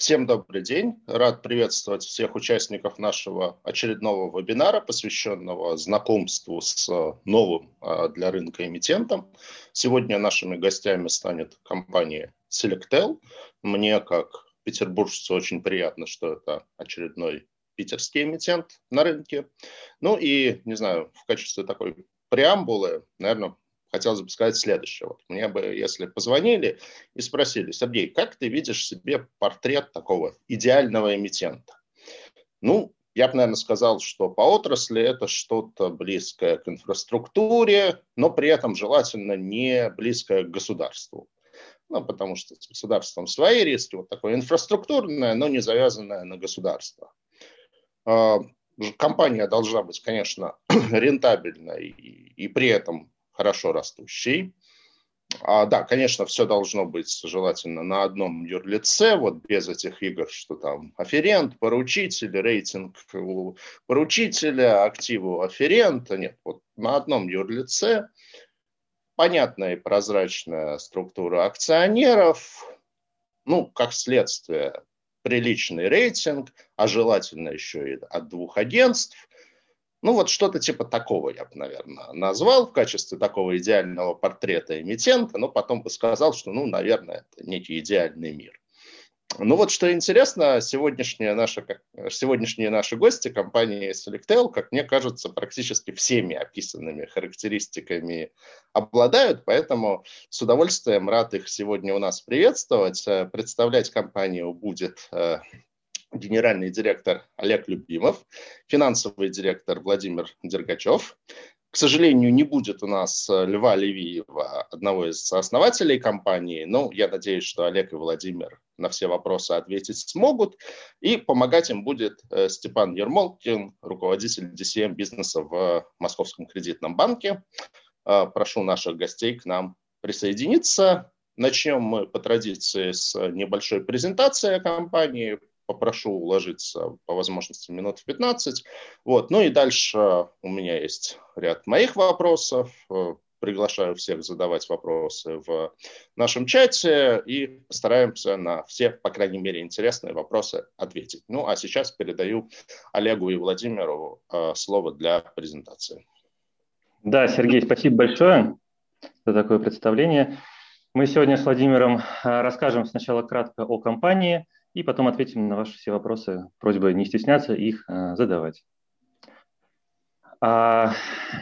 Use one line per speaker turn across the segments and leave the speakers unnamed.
Всем добрый день. Рад приветствовать всех участников нашего очередного вебинара, посвященного знакомству с новым а, для рынка эмитентом. Сегодня нашими гостями станет компания Selectel. Мне, как петербуржцу, очень приятно, что это очередной питерский эмитент на рынке. Ну и, не знаю, в качестве такой преамбулы, наверное, хотелось бы сказать следующее. Вот мне бы, если позвонили и спросили, Сергей, как ты видишь себе портрет такого идеального эмитента? Ну, я бы, наверное, сказал, что по отрасли это что-то близкое к инфраструктуре, но при этом желательно не близкое к государству. Ну, потому что с государством свои риски, вот такое инфраструктурное, но не завязанное на государство. А, компания должна быть, конечно, рентабельной и, и при этом хорошо растущий. А, да, конечно, все должно быть желательно на одном юрлице, вот без этих игр, что там аферент, поручитель, рейтинг у поручителя, активы у аферента. Нет, вот на одном юрлице понятная и прозрачная структура акционеров, ну, как следствие, приличный рейтинг, а желательно еще и от двух агентств – ну, вот что-то типа такого я бы, наверное, назвал в качестве такого идеального портрета эмитента, но потом бы сказал, что, ну, наверное, это некий идеальный мир. Ну вот что интересно, сегодняшние наши, сегодняшние наши гости компании Selectel, как мне кажется, практически всеми описанными характеристиками обладают, поэтому с удовольствием рад их сегодня у нас приветствовать. Представлять компанию будет э, генеральный директор Олег Любимов, финансовый директор Владимир Дергачев. К сожалению, не будет у нас э, Льва Левиева, одного из основателей компании, но я надеюсь, что Олег и Владимир на все вопросы ответить смогут. И помогать им будет э, Степан Ермолкин, руководитель DCM бизнеса в Московском кредитном банке. Э, прошу наших гостей к нам присоединиться. Начнем мы по традиции с небольшой презентации компании, попрошу уложиться по возможности минут в 15. Вот. Ну и дальше у меня есть ряд моих вопросов. Приглашаю всех задавать вопросы в нашем чате и постараемся на все, по крайней мере, интересные вопросы ответить. Ну а сейчас передаю Олегу и Владимиру э, слово для презентации.
Да, Сергей, спасибо большое за такое представление. Мы сегодня с Владимиром э, расскажем сначала кратко о компании – и потом ответим на ваши все вопросы. Просьба не стесняться их э, задавать. А,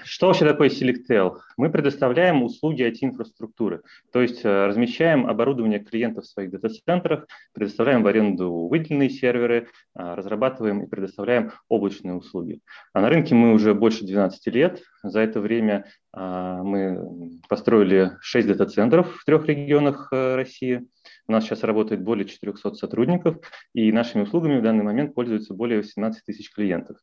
что вообще такое Selectel? Мы предоставляем услуги IT-инфраструктуры, то есть э, размещаем оборудование клиентов в своих дата-центрах, предоставляем в аренду выделенные серверы, а, разрабатываем и предоставляем облачные услуги. А на рынке мы уже больше 12 лет. За это время а, мы построили 6 дата-центров в трех регионах э, России. У нас сейчас работает более 400 сотрудников, и нашими услугами в данный момент пользуются более 18 тысяч клиентов.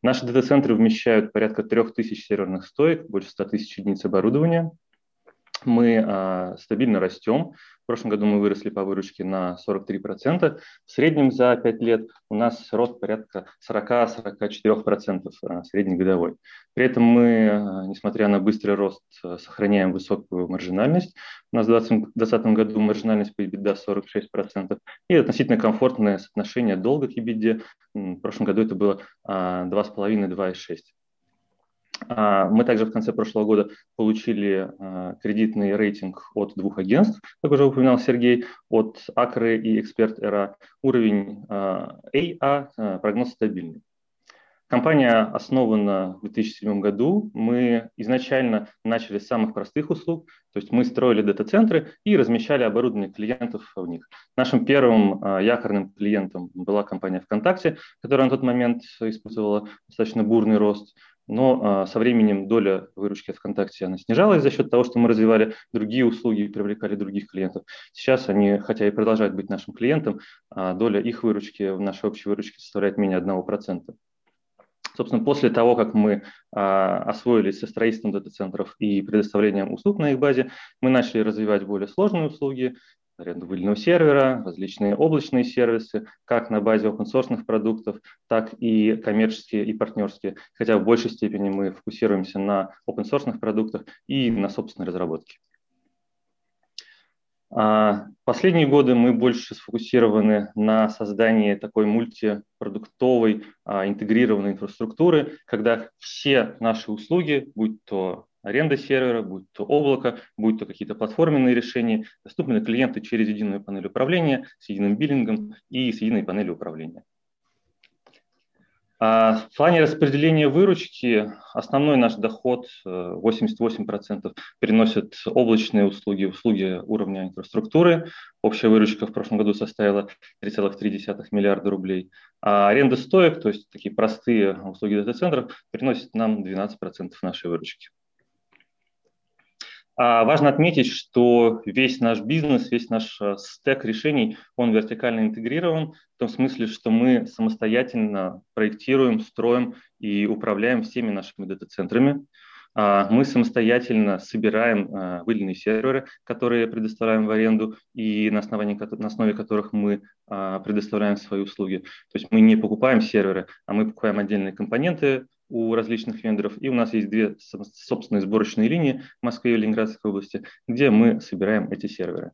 Наши дата-центры вмещают порядка 3000 серверных стоек, больше 100 тысяч единиц оборудования. Мы а, стабильно растем. В прошлом году мы выросли по выручке на 43%. В среднем за 5 лет у нас рост порядка 40-44% а, среднегодовой. При этом мы, а, несмотря на быстрый рост, а, сохраняем высокую маржинальность. У нас в 2020 году маржинальность по EBITDA 46% и относительно комфортное соотношение долга к EBITDA. В прошлом году это было 2,5-2,6%. А, мы также в конце прошлого года получили а, кредитный рейтинг от двух агентств, как уже упоминал Сергей, от Акры и Эксперт ЭРА. Уровень AA, а, прогноз стабильный. Компания основана в 2007 году. Мы изначально начали с самых простых услуг, то есть мы строили дата-центры и размещали оборудование клиентов в них. Нашим первым якорным клиентом была компания ВКонтакте, которая на тот момент испытывала достаточно бурный рост но а, со временем доля выручки от ВКонтакте она снижалась за счет того, что мы развивали другие услуги и привлекали других клиентов. Сейчас они, хотя и продолжают быть нашим клиентом, а доля их выручки в нашей общей выручке составляет менее 1%. Собственно, после того, как мы а, освоились со строительством дата-центров и предоставлением услуг на их базе, мы начали развивать более сложные услуги, аренду выделенного сервера, различные облачные сервисы, как на базе open source продуктов, так и коммерческие и партнерские. Хотя в большей степени мы фокусируемся на open source продуктах и на собственной разработке. А, последние годы мы больше сфокусированы на создании такой мультипродуктовой а, интегрированной инфраструктуры, когда все наши услуги, будь то аренда сервера, будь то облако, будь то какие-то платформенные решения, доступны клиенты через единую панель управления, с единым биллингом и с единой панелью управления. А в плане распределения выручки основной наш доход 88% э, переносят облачные услуги, услуги уровня инфраструктуры. Общая выручка в прошлом году составила 3,3 миллиарда рублей. А аренда стоек, то есть такие простые услуги дата-центров, приносит нам 12% нашей выручки. А важно отметить, что весь наш бизнес, весь наш э, стек решений, он вертикально интегрирован, в том смысле, что мы самостоятельно проектируем, строим и управляем всеми нашими дата-центрами. А, мы самостоятельно собираем э, выделенные серверы, которые предоставляем в аренду и на, основании, на основе которых мы а, предоставляем свои услуги. То есть мы не покупаем серверы, а мы покупаем отдельные компоненты, у различных вендоров. И у нас есть две собственные сборочные линии в Москве и Ленинградской области, где мы собираем эти серверы.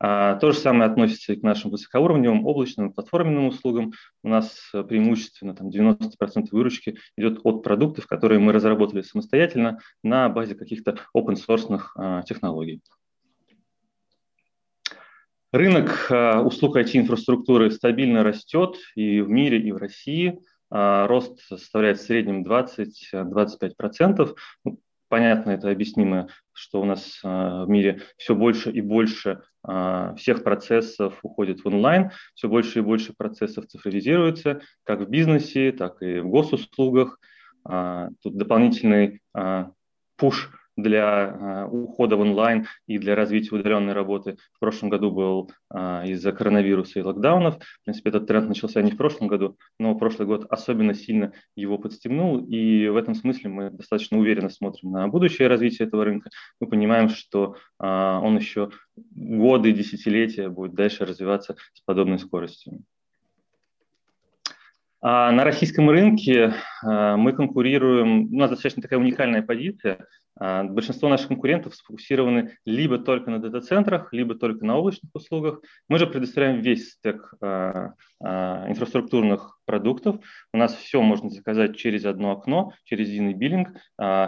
А, то же самое относится и к нашим высокоуровневым облачным платформенным услугам. У нас преимущественно там, 90% выручки идет от продуктов, которые мы разработали самостоятельно на базе каких-то open-source а, технологий. Рынок а, услуг IT-инфраструктуры стабильно растет и в мире, и в России – рост составляет в среднем 20-25%. Ну, понятно, это объяснимо, что у нас а, в мире все больше и больше а, всех процессов уходит в онлайн, все больше и больше процессов цифровизируется, как в бизнесе, так и в госуслугах. Тут дополнительный пуш для э, ухода в онлайн и для развития удаленной работы в прошлом году был э, из-за коронавируса и локдаунов. В принципе, этот тренд начался не в прошлом году, но прошлый год особенно сильно его подстегнул, и в этом смысле мы достаточно уверенно смотрим на будущее развитие этого рынка. Мы понимаем, что э, он еще годы, десятилетия будет дальше развиваться с подобной скоростью. А на российском рынке мы конкурируем, у нас достаточно такая уникальная позиция. А, большинство наших конкурентов сфокусированы либо только на дата-центрах, либо только на облачных услугах. Мы же предоставляем весь стек а, а, инфраструктурных продуктов. У нас все можно заказать через одно окно, через единый биллинг.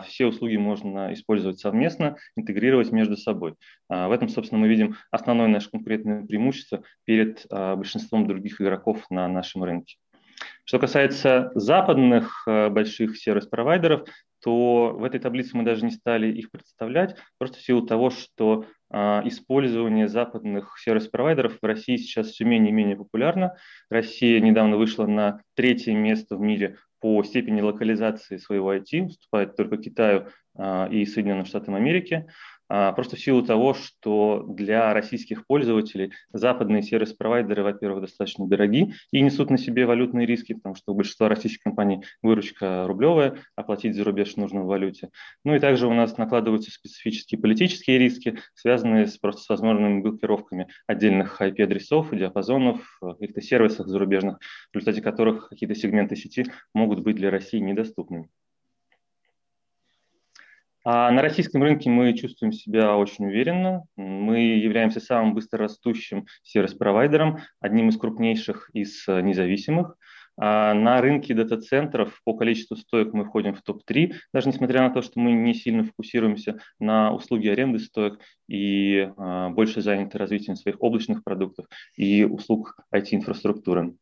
Все услуги можно использовать совместно, интегрировать между собой. В этом, собственно, мы видим основное наше конкурентное преимущество перед большинством других игроков на нашем рынке. Что касается западных больших сервис-провайдеров, то в этой таблице мы даже не стали их представлять, просто в силу того, что а, использование западных сервис-провайдеров в России сейчас все менее и менее популярно. Россия недавно вышла на третье место в мире по степени локализации своего IT, уступает только Китаю и Соединенным Штатам Америки. А, просто в силу того, что для российских пользователей западные сервис-провайдеры, во-первых, достаточно дороги и несут на себе валютные риски, потому что у большинства российских компаний выручка рублевая, оплатить за рубеж нужно в валюте. Ну и также у нас накладываются специфические политические риски, связанные с, просто с возможными блокировками отдельных IP-адресов, диапазонов, каких-то сервисов зарубежных, в результате которых какие-то сегменты сети могут быть для России недоступными. А на российском рынке мы чувствуем себя очень уверенно. Мы являемся самым быстрорастущим сервис-провайдером, одним из крупнейших из э, независимых. А на рынке дата-центров по количеству стоек мы входим в топ-3, даже несмотря на то, что мы не сильно фокусируемся на услуги аренды стоек и а, больше заняты развитием своих облачных продуктов и услуг IT-инфраструктуры.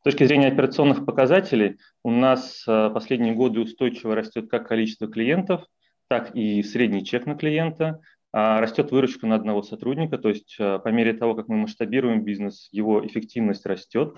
С точки зрения операционных показателей, у нас э, последние годы устойчиво растет как количество клиентов, так и средний чек на клиента, а растет выручка на одного сотрудника, то есть э, по мере того, как мы масштабируем бизнес, его эффективность растет.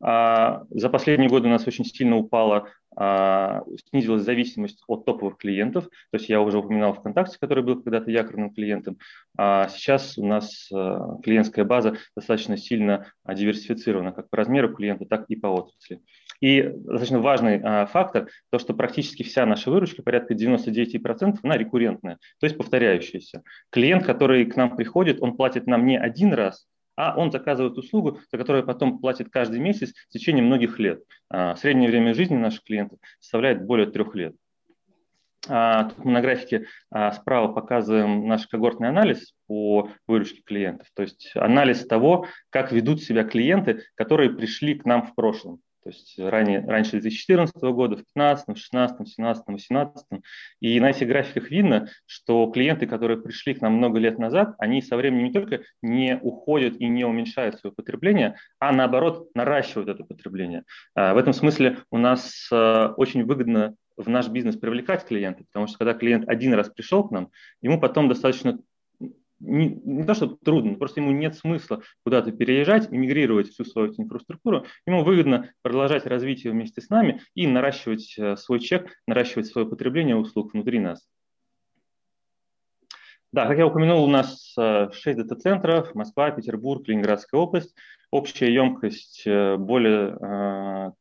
А за последние годы у нас очень сильно упала снизилась зависимость от топовых клиентов. То есть я уже упоминал ВКонтакте, который был когда-то якорным клиентом. А сейчас у нас а, клиентская база достаточно сильно диверсифицирована как по размеру клиента, так и по отрасли. И достаточно важный а, фактор, то, что практически вся наша выручка, порядка 99%, она рекуррентная, то есть повторяющаяся. Клиент, который к нам приходит, он платит нам не один раз, а он заказывает услугу, за которую потом платит каждый месяц в течение многих лет. А, среднее время жизни наших клиентов составляет более трех лет. А, тут мы на графике а, справа показываем наш когортный анализ по выручке клиентов, то есть анализ того, как ведут себя клиенты, которые пришли к нам в прошлом. То есть ранее, раньше 2014 года, в 2015, 2016, 2017, 2018. И на этих графиках видно, что клиенты, которые пришли к нам много лет назад, они со временем не только не уходят и не уменьшают свое потребление, а наоборот наращивают это потребление. А, в этом смысле у нас очень выгодно в наш бизнес привлекать клиентов, потому что когда клиент один раз пришел к нам, ему потом достаточно не, не то, что трудно, просто ему нет смысла куда-то переезжать, иммигрировать всю свою инфраструктуру. Ему выгодно продолжать развитие вместе с нами и наращивать э, свой чек, наращивать свое потребление услуг внутри нас. Да, как я упомянул, у нас 6 э, дата-центров, Москва, Петербург, Ленинградская область. Общая емкость э, более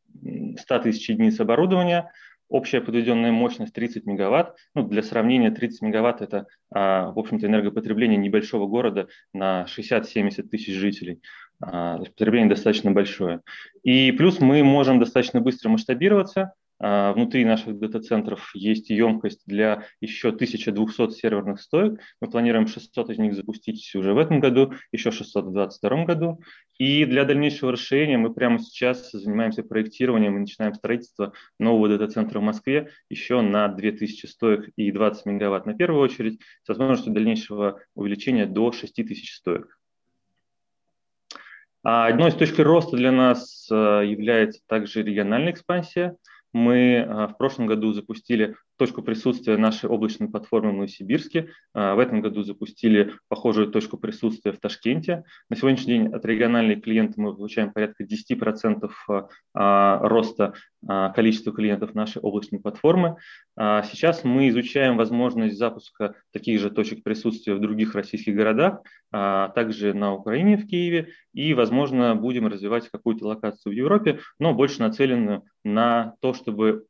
100 тысяч единиц оборудования – Общая подведенная мощность 30 мегаватт. Ну, для сравнения, 30 мегаватт – это, а, в общем-то, энергопотребление небольшого города на 60-70 тысяч жителей. А, потребление достаточно большое. И плюс мы можем достаточно быстро масштабироваться – внутри наших дата-центров есть емкость для еще 1200 серверных стоек. Мы планируем 600 из них запустить уже в этом году, еще 600 в 2022 году. И для дальнейшего расширения мы прямо сейчас занимаемся проектированием и начинаем строительство нового дата-центра в Москве еще на 2000 стоек и 20 мегаватт на первую очередь, с возможностью дальнейшего увеличения до 6000 стоек. А одной из точек роста для нас а, является также региональная экспансия – мы а, в прошлом году запустили точку присутствия нашей облачной платформы в Новосибирске. А, в этом году запустили похожую точку присутствия в Ташкенте. На сегодняшний день от региональных клиентов мы получаем порядка 10% а, роста количества клиентов нашей облачной платформы. Сейчас мы изучаем возможность запуска таких же точек присутствия в других российских городах, также на Украине, в Киеве, и, возможно, будем развивать какую-то локацию в Европе, но больше нацеленную на то, чтобы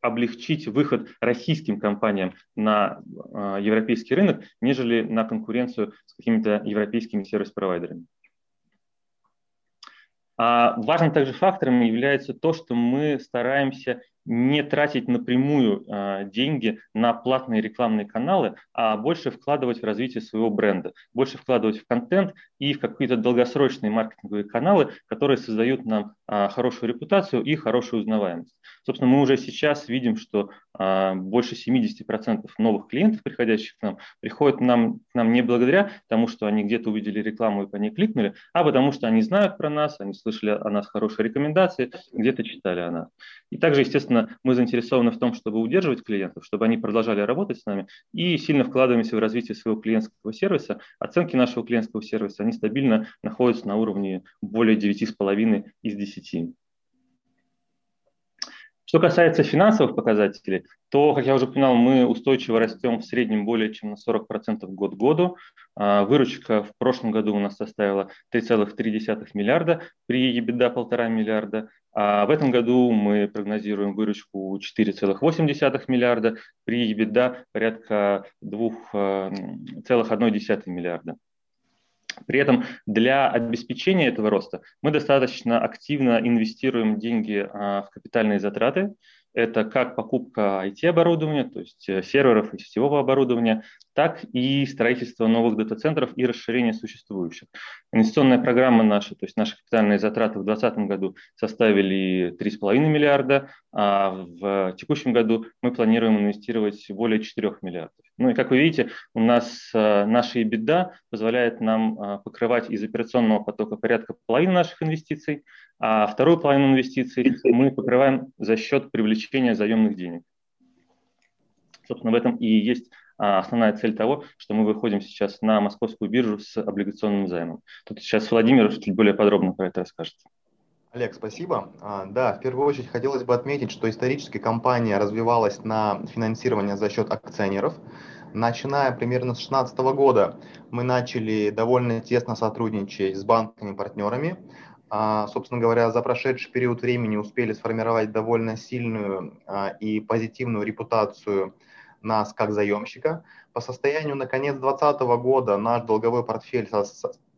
облегчить выход российским компаниям на э, европейский рынок, нежели на конкуренцию с какими-то европейскими сервис-провайдерами. А важным также фактором является то, что мы стараемся не тратить напрямую э, деньги на платные рекламные каналы, а больше вкладывать в развитие своего бренда, больше вкладывать в контент и в какие-то долгосрочные маркетинговые каналы, которые создают нам э, хорошую репутацию и хорошую узнаваемость. Собственно, мы уже сейчас видим, что э, больше 70% новых клиентов, приходящих к нам, приходят нам, к нам не благодаря тому, что они где-то увидели рекламу и по ней кликнули, а потому что они знают про нас, они слышали о нас хорошие рекомендации, где-то читали о нас. И также, естественно, мы заинтересованы в том, чтобы удерживать клиентов, чтобы они продолжали работать с нами и сильно вкладываемся в развитие своего клиентского сервиса. Оценки нашего клиентского сервиса, они стабильно находятся на уровне более 9,5 из 10. Что касается финансовых показателей, то, как я уже упоминал, мы устойчиво растем в среднем более чем на 40% год к году. А, выручка в прошлом году у нас составила 3,3 миллиарда при EBITDA 1,5 миллиарда. А в этом году мы прогнозируем выручку 4,8 миллиарда при EBITDA порядка 2,1 миллиарда. При этом для обеспечения этого роста мы достаточно активно инвестируем деньги а, в капитальные затраты. Это как покупка IT-оборудования, то есть э, серверов и сетевого оборудования, так и строительство новых дата-центров и расширение существующих. Инвестиционная программа наша, то есть наши капитальные затраты в 2020 году составили 3,5 миллиарда, а в текущем году мы планируем инвестировать более 4 миллиардов. Ну и как вы видите, у нас а, наша EBITDA позволяет нам а, покрывать из операционного потока порядка половины наших инвестиций, а вторую половину инвестиций мы покрываем за счет привлечения заемных денег. Собственно, в этом и есть а основная цель того, что мы выходим сейчас на московскую биржу с облигационным займом. Тут сейчас Владимир чуть более подробно про это расскажет.
Олег, спасибо. А, да, в первую очередь хотелось бы отметить, что исторически компания развивалась на финансирование за счет акционеров. Начиная примерно с 2016 года мы начали довольно тесно сотрудничать с банками-партнерами. А, собственно говоря, за прошедший период времени успели сформировать довольно сильную а, и позитивную репутацию нас как заемщика. По состоянию на конец 2020 года наш долговой портфель,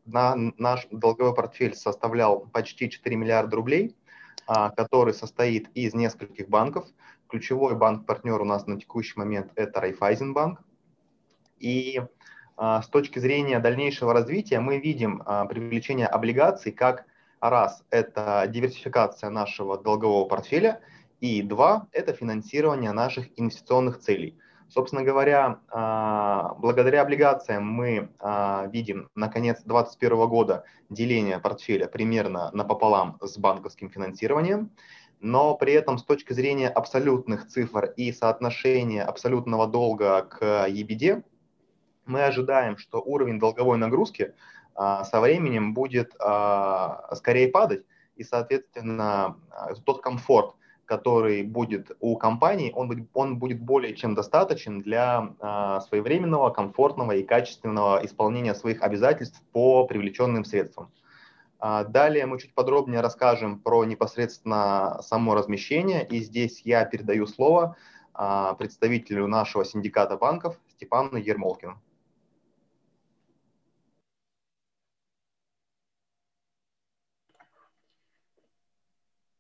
на, наш долговой портфель составлял почти 4 миллиарда рублей, а, который состоит из нескольких банков. ключевой банк-партнер у нас на текущий момент это Райфайзенбанк. И с точки зрения дальнейшего развития мы видим привлечение облигаций как раз это диверсификация нашего долгового портфеля, и два – это финансирование наших инвестиционных целей. Собственно говоря, а, благодаря облигациям мы а, видим на конец 2021 года деление портфеля примерно напополам с банковским финансированием, но при этом с точки зрения абсолютных цифр и соотношения абсолютного долга к EBD, мы ожидаем, что уровень долговой нагрузки со временем будет скорее падать, и, соответственно, тот комфорт, который будет у компании, он он будет более чем достаточен для а, своевременного, комфортного и качественного исполнения своих обязательств по привлеченным средствам. А, далее мы чуть подробнее расскажем про непосредственно само размещение, и здесь я передаю слово а, представителю нашего синдиката банков Степану Ермолкину.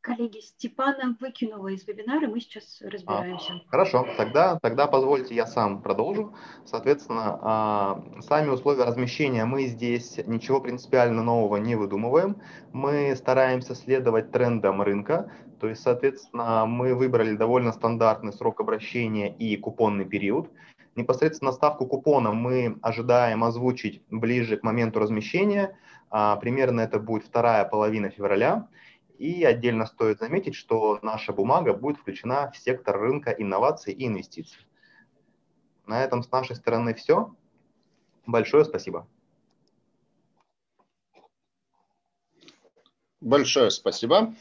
Коллеги, Степана выкинула из вебинара, мы сейчас разбираемся.
А, хорошо, тогда, тогда позвольте я сам продолжу. Соответственно, а, сами условия размещения мы здесь ничего принципиально нового не выдумываем. Мы стараемся следовать трендам рынка, то есть, соответственно, мы выбрали довольно стандартный срок обращения и купонный период. Непосредственно ставку купона мы ожидаем озвучить ближе к моменту размещения. А, примерно это будет вторая половина февраля. И отдельно стоит заметить, что наша бумага будет включена в сектор рынка инноваций и инвестиций. На этом с нашей стороны все. Большое спасибо.
Большое спасибо.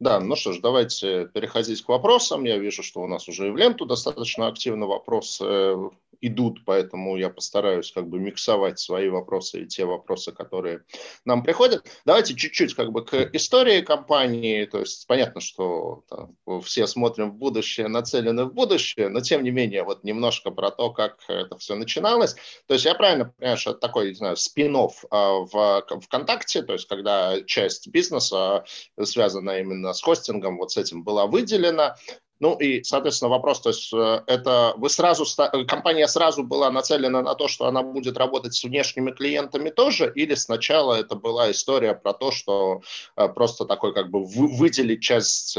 Да, ну что ж, давайте переходить к вопросам. Я вижу, что у нас уже и в ленту достаточно активно вопросы идут, поэтому я постараюсь как бы миксовать свои вопросы и те вопросы, которые нам приходят. Давайте чуть-чуть как бы к истории компании, то есть понятно, что там, все смотрим в будущее, нацелены в будущее, но тем не менее вот немножко про то, как это все начиналось. То есть я правильно понимаю, что это такой, не знаю, спин а, в ВКонтакте, то есть когда часть бизнеса, связанная именно с хостингом, вот с этим была выделена, ну и, соответственно, вопрос, то есть э, это вы сразу, э, компания сразу была нацелена на то, что она будет работать с внешними клиентами тоже, или сначала это была история про то, что э, просто такой как бы выделить часть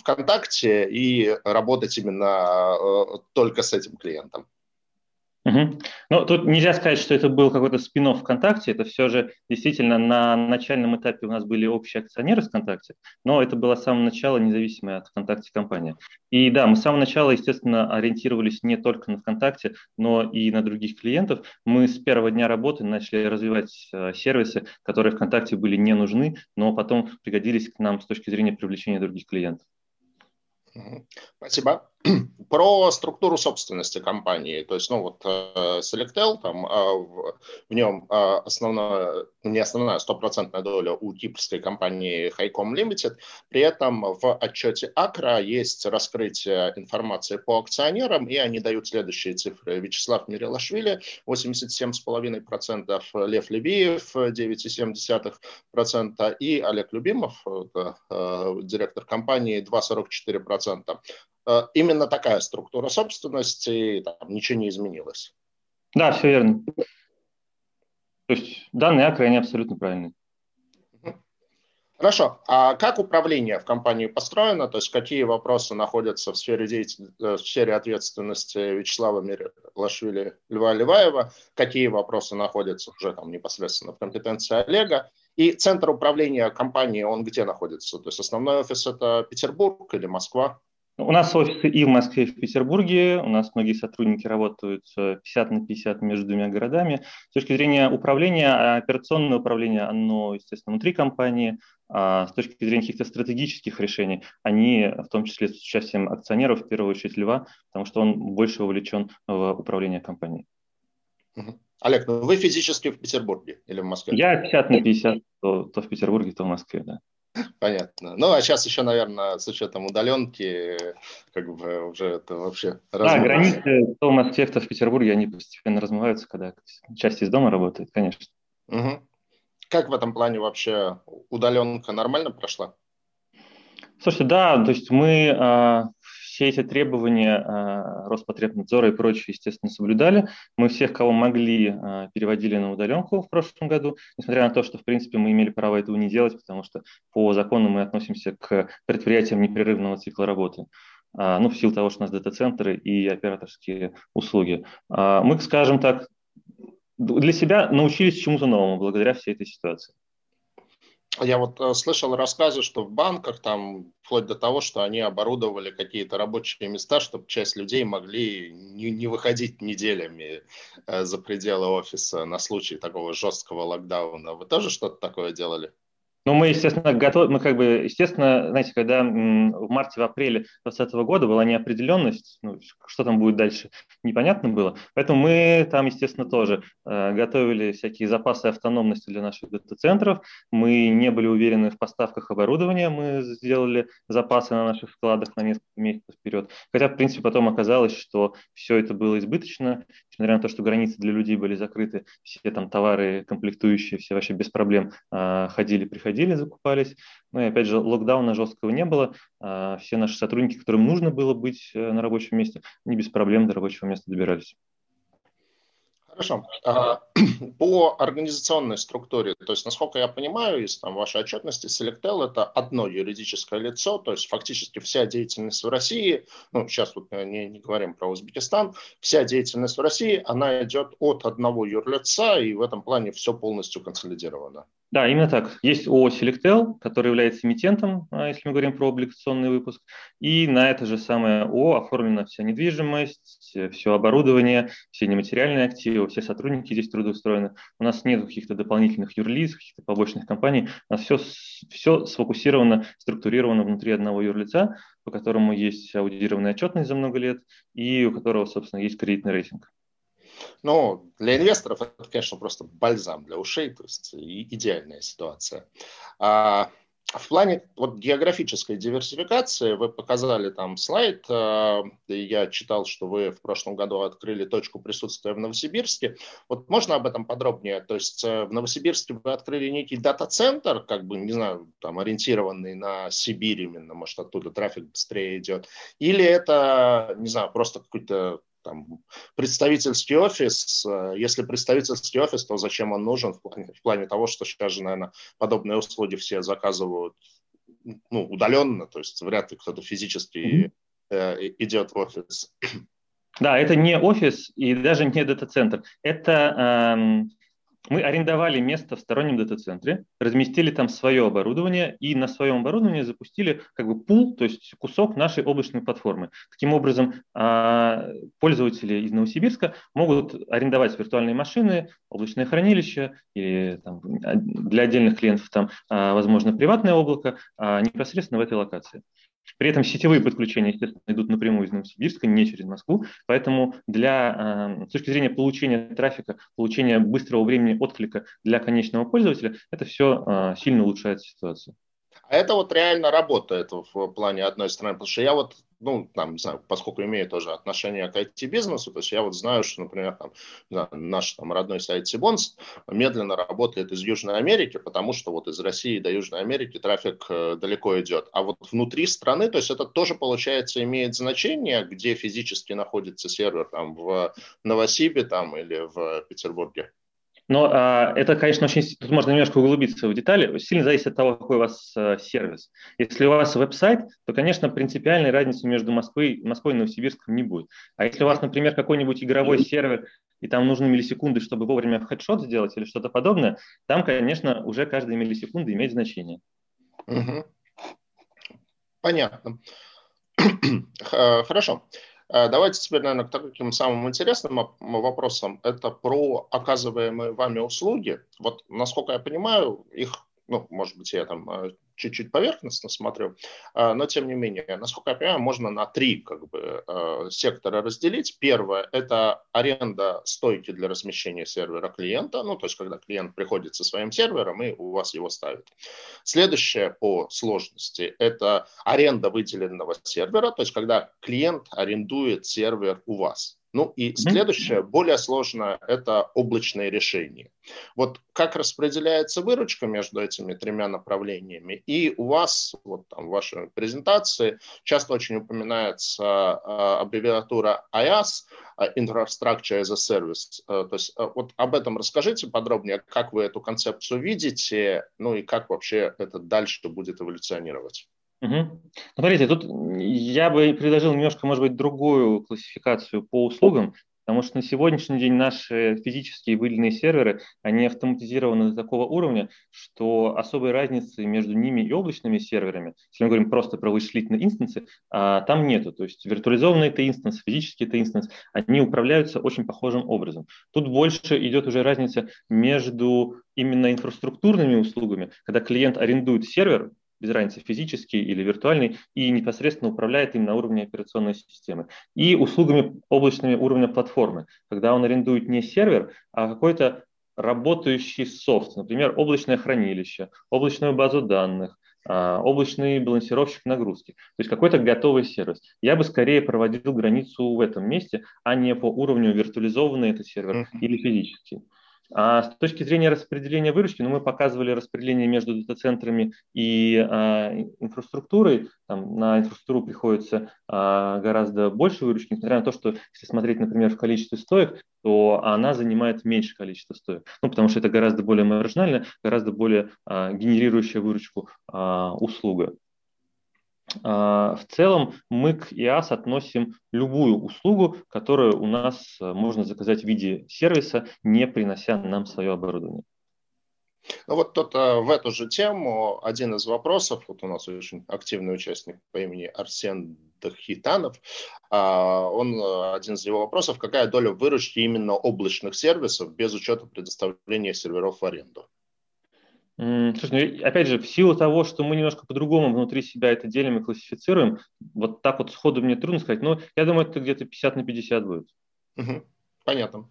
ВКонтакте и работать именно только с этим клиентом?
Угу. Ну, тут нельзя сказать, что это был какой-то спин ВКонтакте, это все же действительно на начальном этапе у нас были общие акционеры ВКонтакте, но это была с самого начала независимая от ВКонтакте компания. И да, мы с самого начала, естественно, ориентировались не только на ВКонтакте, но и на других клиентов. Мы с первого дня работы начали развивать э, сервисы, которые ВКонтакте были не нужны, но потом пригодились к нам с точки зрения привлечения других клиентов.
Спасибо. Про структуру собственности компании. То есть, ну вот э, Selectel, там а, в, нем а, основная, не основная, стопроцентная доля у кипрской компании Highcom Limited. При этом в отчете Акра есть раскрытие информации по акционерам, и они дают следующие цифры. Вячеслав Мирилашвили 87,5%, Лев Левиев 9,7% и Олег Любимов, это, э, директор компании, 2,44%. Э, именно такая структура собственности, там ничего не изменилось.
Да, все верно. То есть данные Акры, они абсолютно правильные.
Хорошо. А как управление в компании построено? То есть какие вопросы находятся в сфере, деятель... Э, в сфере ответственности Вячеслава Мирилашвили, Льва Леваева? Какие вопросы находятся уже там непосредственно в компетенции Олега? И центр управления компанией, он где находится? То есть основной офис это Петербург или Москва?
У нас офисы и в Москве, и в Петербурге. У нас многие сотрудники работают 50 на 50 между двумя городами. С точки зрения управления, операционное управление, оно, естественно, внутри компании. А с точки зрения каких-то стратегических решений, они, в том числе с участием акционеров, в первую очередь Льва, потому что он больше вовлечен в управление компанией.
Олег, ну вы физически в Петербурге или в Москве?
Я 50 на 50, то, то в Петербурге, то в Москве, да.
Понятно. Ну, а сейчас еще, наверное, с учетом удаленки, как бы уже это вообще...
Да, границы Москве, то в Петербурге, они постепенно размываются, когда часть из дома работает, конечно.
Угу. Как в этом плане вообще удаленка нормально прошла?
Слушайте, да, то есть мы а, все эти требования а, Роспотребнадзора и прочее, естественно, соблюдали. Мы всех, кого могли, а, переводили на удаленку в прошлом году, несмотря на то, что, в принципе, мы имели право этого не делать, потому что по закону мы относимся к предприятиям непрерывного цикла работы ну, в силу того, что у нас дата-центры и операторские услуги. Мы, скажем так, для себя научились чему-то новому благодаря всей этой ситуации.
Я вот э, слышал рассказы, что в банках там вплоть до того, что они оборудовали какие-то рабочие места, чтобы часть людей могли не, не выходить неделями э, за пределы офиса на случай такого жесткого локдауна. Вы тоже что-то такое делали?
Ну, мы, естественно, готовы, мы как бы, естественно, знаете, когда в марте, в апреле 2020 года была неопределенность, ну, что там будет дальше, непонятно было, поэтому мы там, естественно, тоже э, готовили всякие запасы автономности для наших дата-центров, мы не были уверены в поставках оборудования, мы сделали запасы на наших складах на несколько месяцев вперед, хотя, в принципе, потом оказалось, что все это было избыточно, несмотря на то, что границы для людей были закрыты, все там товары комплектующие, все вообще без проблем э, ходили, приходили, закупались. Ну и опять же, локдауна жесткого не было. А, все наши сотрудники, которым нужно было быть э, на рабочем месте, не без проблем до рабочего места добирались.
Хорошо. А, по организационной структуре, то есть, насколько я понимаю, из там, вашей отчетности, Selectel – это одно юридическое лицо, то есть фактически вся деятельность в России, ну, сейчас вот не, не говорим про Узбекистан, вся деятельность в России, она идет от одного юрлица, и в этом плане все полностью консолидировано.
Да, именно так. Есть ООО Selectel, который является эмитентом, а, если мы говорим про облигационный выпуск, и на это же самое ООО оформлена вся недвижимость, все оборудование, все нематериальные активы, все сотрудники здесь трудоустроены. У нас нет каких-то дополнительных юрлиц, каких-то побочных компаний. У нас все, все сфокусировано, структурировано внутри одного юрлица, по которому есть аудитированная отчетность за много лет и у которого, собственно, есть кредитный рейтинг.
Ну, для инвесторов это, конечно, просто бальзам для ушей, то есть идеальная ситуация. А в плане вот, географической диверсификации вы показали там слайд. А, я читал, что вы в прошлом году открыли точку присутствия в Новосибирске. Вот можно об этом подробнее? То есть э, в Новосибирске вы открыли некий дата-центр, как бы, не знаю, там ориентированный на Сибирь именно, может, оттуда трафик быстрее идет. Или это, не знаю, просто какой-то там, представительский офис. Э, если представительский офис, то зачем он нужен в плане, в плане того, что сейчас же, наверное, подобные услуги все заказывают ну, удаленно, то есть вряд ли кто-то физически mm-hmm. идет в офис.
Да, это не офис и даже не дата-центр. Это эм, мы арендовали место в стороннем дата-центре, разместили там свое оборудование и на своем оборудовании запустили как бы пул, то есть кусок нашей облачной платформы. Таким образом, а, пользователи из Новосибирска могут арендовать виртуальные машины, облачное хранилище или там, для отдельных клиентов там, а, возможно, приватное облако непосредственно в этой локации. При этом сетевые подключения, естественно, идут напрямую из Новосибирска, не через Москву. Поэтому для, э, с точки зрения получения трафика, получения быстрого времени отклика для конечного пользователя, это все э, сильно улучшает ситуацию.
А это вот реально работает в плане одной страны, потому что я вот ну, там, не знаю, поскольку имею тоже отношение к IT-бизнесу, то есть я вот знаю, что, например, там, наш там родной сайт Сибонс медленно работает из Южной Америки, потому что вот из России до Южной Америки трафик э, далеко идет. А вот внутри страны, то есть это тоже, получается, имеет значение, где физически находится сервер, там, в Новосибе там или в Петербурге?
Но а, это, конечно, очень... Тут можно немножко углубиться в детали. Сильно зависит от того, какой у вас а, сервис. Если у вас веб-сайт, то, конечно, принципиальной разницы между Москвой, Москвой и Новосибирском не будет. А если у вас, например, какой-нибудь игровой сервер, и там нужны миллисекунды, чтобы вовремя хедшот сделать или что-то подобное, там, конечно, уже каждая миллисекунда имеет значение.
Угу. Понятно. Хорошо. Э, давайте теперь, наверное, к таким самым интересным вопросам. Это про оказываемые вами услуги. Вот, насколько я понимаю, их, ну, может быть, я там э, чуть-чуть поверхностно смотрю, а, но тем не менее, насколько я понимаю, можно на три как бы, а, сектора разделить. Первое – это аренда стойки для размещения сервера клиента, ну, то есть когда клиент приходит со своим сервером и у вас его ставит. Следующее по сложности – это аренда выделенного сервера, то есть когда клиент арендует сервер у вас. Ну и следующее, более сложное, это облачные решения. Вот как распределяется выручка между этими тремя направлениями? И у вас, вот там в вашей презентации, часто очень упоминается а, аббревиатура IaaS, а, Infrastructure as a Service. А, то есть вот об этом расскажите подробнее, как вы эту концепцию видите, ну и как вообще это дальше будет эволюционировать.
Угу. Смотрите, тут я бы предложил немножко, может быть, другую классификацию по услугам, потому что на сегодняшний день наши физические выделенные серверы, они автоматизированы до такого уровня, что особой разницы между ними и облачными серверами, если мы говорим просто про вычислительные инстансы, а, там нету. То есть виртуализованные это инстанс, физические это инстанс, они управляются очень похожим образом. Тут больше идет уже разница между именно инфраструктурными услугами, когда клиент арендует сервер, без разницы физический или виртуальный, и непосредственно управляет им на уровне операционной системы. И услугами облачными уровня платформы, когда он арендует не сервер, а какой-то работающий софт, например, облачное хранилище, облачную базу данных, а, облачный балансировщик нагрузки, то есть какой-то готовый сервис. Я бы скорее проводил границу в этом месте, а не по уровню виртуализованный это сервер или физический. А с точки зрения распределения выручки, ну, мы показывали распределение между дата-центрами и а, инфраструктурой. Там, на инфраструктуру приходится а, гораздо больше выручки, несмотря на то, что если смотреть, например, в количестве стоек, то она занимает меньше количество стоек. Ну, потому что это гораздо более маржинальная, гораздо более а, генерирующая выручку а, услуга. А, в целом мы к IaaS относим любую услугу, которую у нас э, можно заказать в виде сервиса, не принося нам свое оборудование.
Ну вот тут э, в эту же тему один из вопросов, вот у нас очень активный участник по имени Арсен Дахитанов, а, он, э, один из его вопросов, какая доля выручки именно облачных сервисов без учета предоставления серверов в аренду?
Слушай, ну, опять же, в силу того, что мы немножко по-другому внутри себя это делим и классифицируем, вот так вот сходу мне трудно сказать, но я думаю, это где-то 50 на 50 будет.
Угу. Понятно.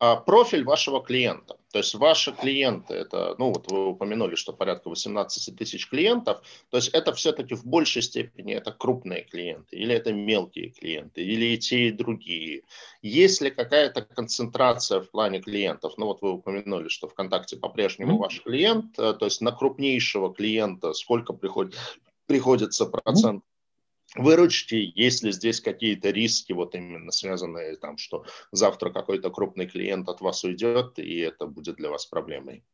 А профиль вашего клиента. То есть ваши клиенты, это, ну вот вы упомянули, что порядка 18 тысяч клиентов, то есть это все-таки в большей степени это крупные клиенты, или это мелкие клиенты, или и те, и другие. Есть ли какая-то концентрация в плане клиентов? Ну вот вы упомянули, что ВКонтакте по-прежнему mm-hmm. ваш клиент, э, то есть на крупнейшего клиента сколько приходит, приходится процент выручки, есть ли здесь какие-то риски, вот именно связанные там, что завтра какой-то крупный клиент от вас уйдет, и это будет для вас проблемой?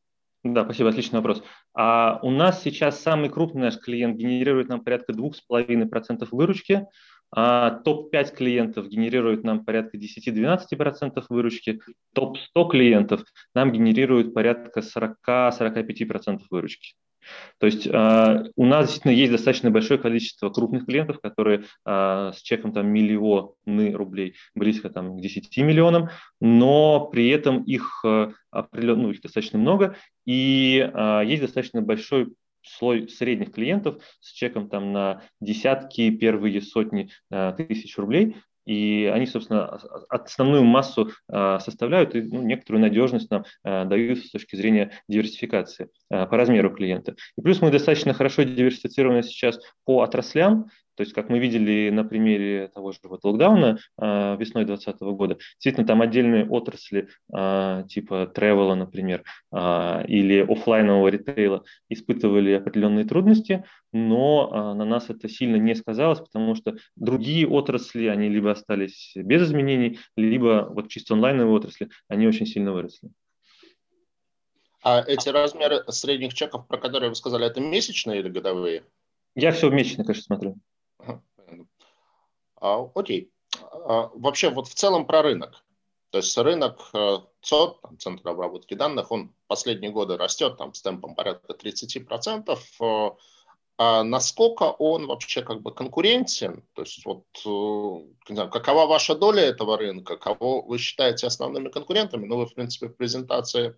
Да, спасибо, отличный вопрос. А у нас сейчас самый крупный наш клиент генерирует нам порядка 2,5% выручки, а топ-5 клиентов генерирует нам порядка 10-12% выручки, топ-100 клиентов нам генерирует порядка 40-45% выручки. То есть э, у нас действительно есть достаточно большое количество крупных клиентов, которые э, с чеком там миллионы рублей, близко там к 10 миллионам, но при этом их, э, ну, их достаточно много, и есть достаточно большой слой средних клиентов с чеком там на десятки, первые сотни тысяч рублей, и они, собственно, основную массу а, составляют и ну, некоторую надежность нам а, дают с точки зрения диверсификации а, по размеру клиента. И плюс мы достаточно хорошо диверсифицированы сейчас по отраслям, то есть, как мы видели на примере того же вот локдауна э, весной 2020 года, действительно там отдельные отрасли э, типа тревела, например, э, или офлайнового ритейла испытывали определенные трудности, но э, на нас это сильно не сказалось, потому что другие отрасли, они либо остались без изменений, либо вот чисто онлайновые отрасли, они очень сильно выросли.
А эти размеры средних чеков, про которые вы сказали, это месячные или годовые?
Я все в месячные, конечно, смотрю.
А, окей. А, вообще вот в целом про рынок. То есть рынок э, ЦОД, там, Центр обработки данных, он последние годы растет там, с темпом порядка 30%. Э, а насколько он вообще как бы конкурентен? То есть вот э, не знаю, какова ваша доля этого рынка? Кого вы считаете основными конкурентами? Ну, вы, в принципе, в презентации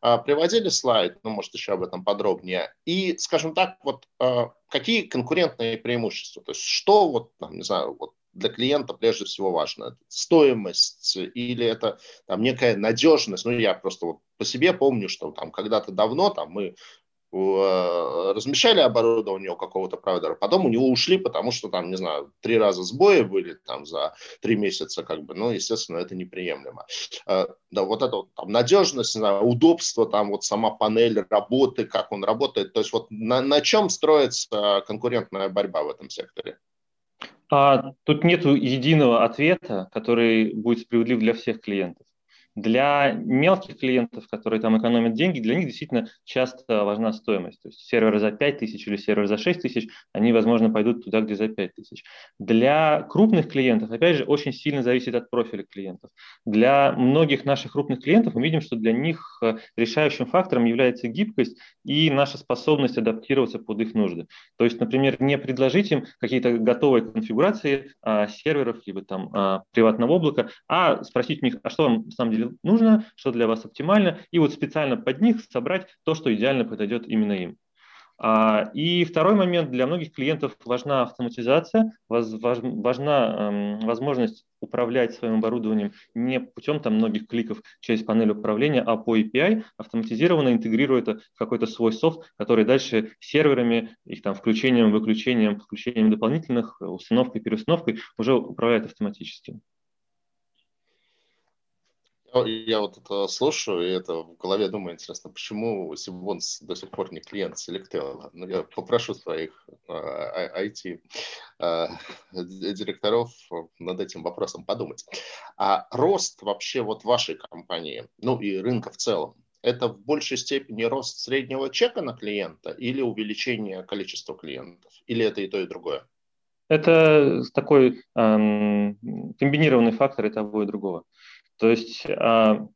приводили слайд, ну, может, еще об этом подробнее. И, скажем так, вот какие конкурентные преимущества? То есть что вот, там, не знаю, вот для клиента прежде всего важно? Стоимость или это там, некая надежность? Ну, я просто вот по себе помню, что там когда-то давно там, мы Э, размещали оборудование у какого-то провайдера, потом у него ушли, потому что там, не знаю, три раза сбои были там за три месяца, как бы, ну, естественно, это неприемлемо. Э, да, вот это вот, там, надежность, не знаю, удобство, там вот сама панель работы, как он работает, то есть вот на, на чем строится конкурентная борьба в этом секторе?
А, тут нет единого ответа, который будет справедлив для всех клиентов. Для мелких клиентов, которые там экономят деньги, для них действительно часто важна стоимость. То есть серверы за 5 тысяч или серверы за 6 тысяч, они, возможно, пойдут туда, где за 5 тысяч. Для крупных клиентов, опять же, очень сильно зависит от профиля клиентов. Для многих наших крупных клиентов мы видим, что для них э, решающим фактором является гибкость и наша способность адаптироваться под их нужды. То есть, например, не предложить им какие-то готовые конфигурации а, серверов, либо там а, приватного облака, а спросить у них, а что вам на самом деле нужно, что для вас оптимально, и вот специально под них собрать то, что идеально подойдет именно им. А, и второй момент, для многих клиентов важна автоматизация, важна эм, возможность управлять своим оборудованием не путем там, многих кликов через панель управления, а по API автоматизированно интегрируя это в какой-то свой софт, который дальше серверами, их там включением, выключением, подключением дополнительных, установкой, переустановкой уже управляет автоматически.
Я вот это слушаю, и это в голове думаю, интересно, почему Симбонс до сих пор не клиент Selectel? Ну, я попрошу своих IT-директоров э, над этим вопросом подумать. А рост вообще вот вашей компании, ну и рынка в целом, это в большей степени рост среднего чека на клиента или увеличение количества клиентов? Или это и то, и другое?
Это такой эм, комбинированный фактор и того, и другого. То есть а,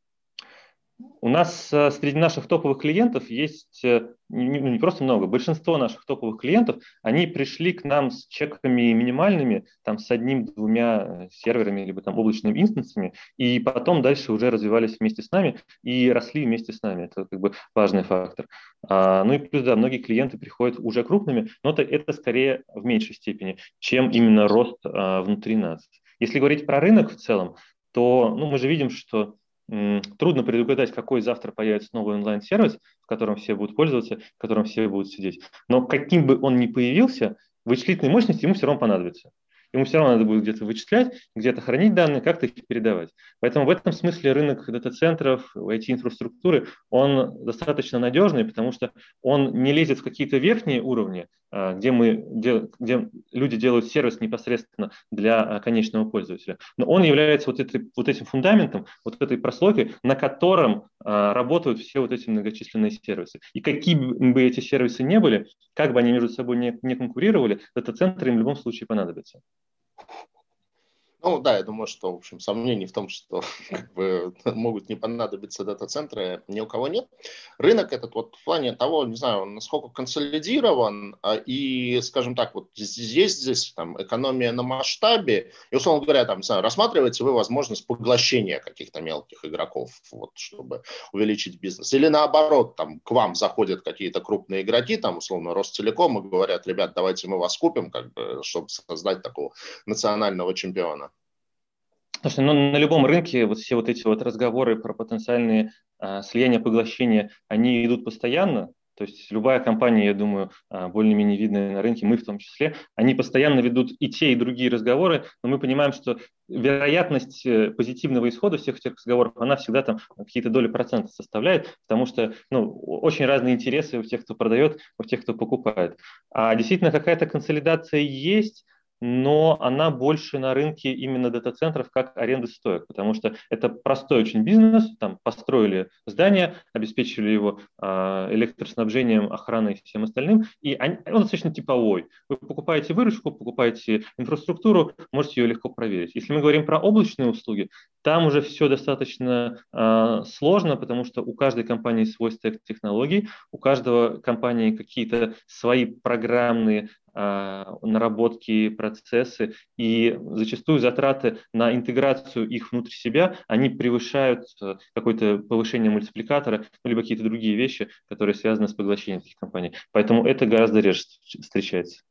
у нас а, среди наших топовых клиентов есть э, ну, не просто много, большинство наших топовых клиентов, они пришли к нам с чеками минимальными, там с одним-двумя серверами, либо там облачными инстансами, и потом дальше уже развивались вместе с нами и росли вместе с нами. Это как бы важный фактор. А, ну и плюс, да, многие клиенты приходят уже крупными, но это, это скорее в меньшей степени, чем именно рост внутри нас. Если говорить про рынок в целом, то ну, мы же видим, что трудно предугадать, какой завтра появится новый онлайн-сервис, в котором все будут пользоваться, в котором все будут сидеть. Но каким бы он ни появился, вычислительной мощности ему все равно понадобится ему все равно надо будет где-то вычислять, где-то хранить данные, как-то их передавать. Поэтому в этом смысле рынок дата-центров, IT-инфраструктуры, он достаточно надежный, потому что он не лезет в какие-то верхние уровни, а, где, мы, где люди делают сервис непосредственно для а, конечного пользователя. Но он является вот, этой, вот этим фундаментом, вот этой прослойкой, на котором работают все вот эти многочисленные сервисы. И какие бы эти сервисы не были, как бы они между собой не, не конкурировали, дата-центры им в любом случае понадобятся.
Ну да, я думаю, что, в общем, сомнений в том, что как бы, могут не понадобиться дата-центры, ни у кого нет. Рынок этот вот в плане того, не знаю, насколько консолидирован, а, и, скажем так, вот здесь, здесь там экономия на масштабе, и, условно говоря, там, не знаю, рассматриваете вы возможность поглощения каких-то мелких игроков, вот, чтобы увеличить бизнес. Или наоборот, там, к вам заходят какие-то крупные игроки, там, условно, Ростелеком, и говорят, ребят, давайте мы вас купим, как бы, чтобы создать такого национального чемпиона.
Слушай, ну на любом рынке вот все вот эти вот разговоры про потенциальные а, слияния, поглощения, они идут постоянно. То есть любая компания, я думаю, а, более-менее видная на рынке, мы в том числе, они постоянно ведут и те, и другие разговоры, но мы понимаем, что вероятность э, позитивного исхода всех этих разговоров, она всегда там какие-то доли процентов составляет, потому что ну, очень разные интересы у тех, кто продает, у тех, кто покупает. А действительно какая-то консолидация есть, но она больше на рынке именно дата-центров как аренды стоек, потому что это простой очень бизнес, там построили здание, обеспечили его э, электроснабжением, охраной и всем остальным, и он достаточно типовой. Вы покупаете выручку, покупаете инфраструктуру, можете ее легко проверить. Если мы говорим про облачные услуги, там уже все достаточно э, сложно, потому что у каждой компании свой стек технологий, у каждого компании какие-то свои программные а, наработки, процессы, и зачастую затраты на интеграцию их внутрь себя, они превышают э, какое-то повышение мультипликатора, ну, либо какие-то другие вещи, которые связаны с поглощением этих компаний. Поэтому это гораздо реже встречается.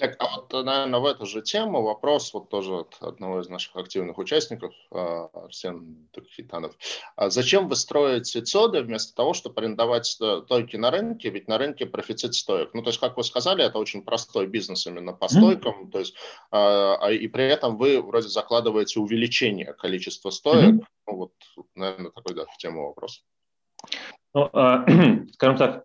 Олег, а вот, наверное, в эту же тему вопрос вот тоже от одного из наших активных участников, а, Арсен Токхитанов. А зачем вы строите ЦОДы вместо того, чтобы арендовать стойки на рынке? Ведь на рынке профицит стоек. Ну, то есть, как вы сказали, это очень простой бизнес именно по стойкам. Mm-hmm. То есть, а, и при этом вы вроде закладываете увеличение количества стоек. Mm-hmm. Ну, вот, наверное, такой, да, в тему вопрос.
Ну, скажем так,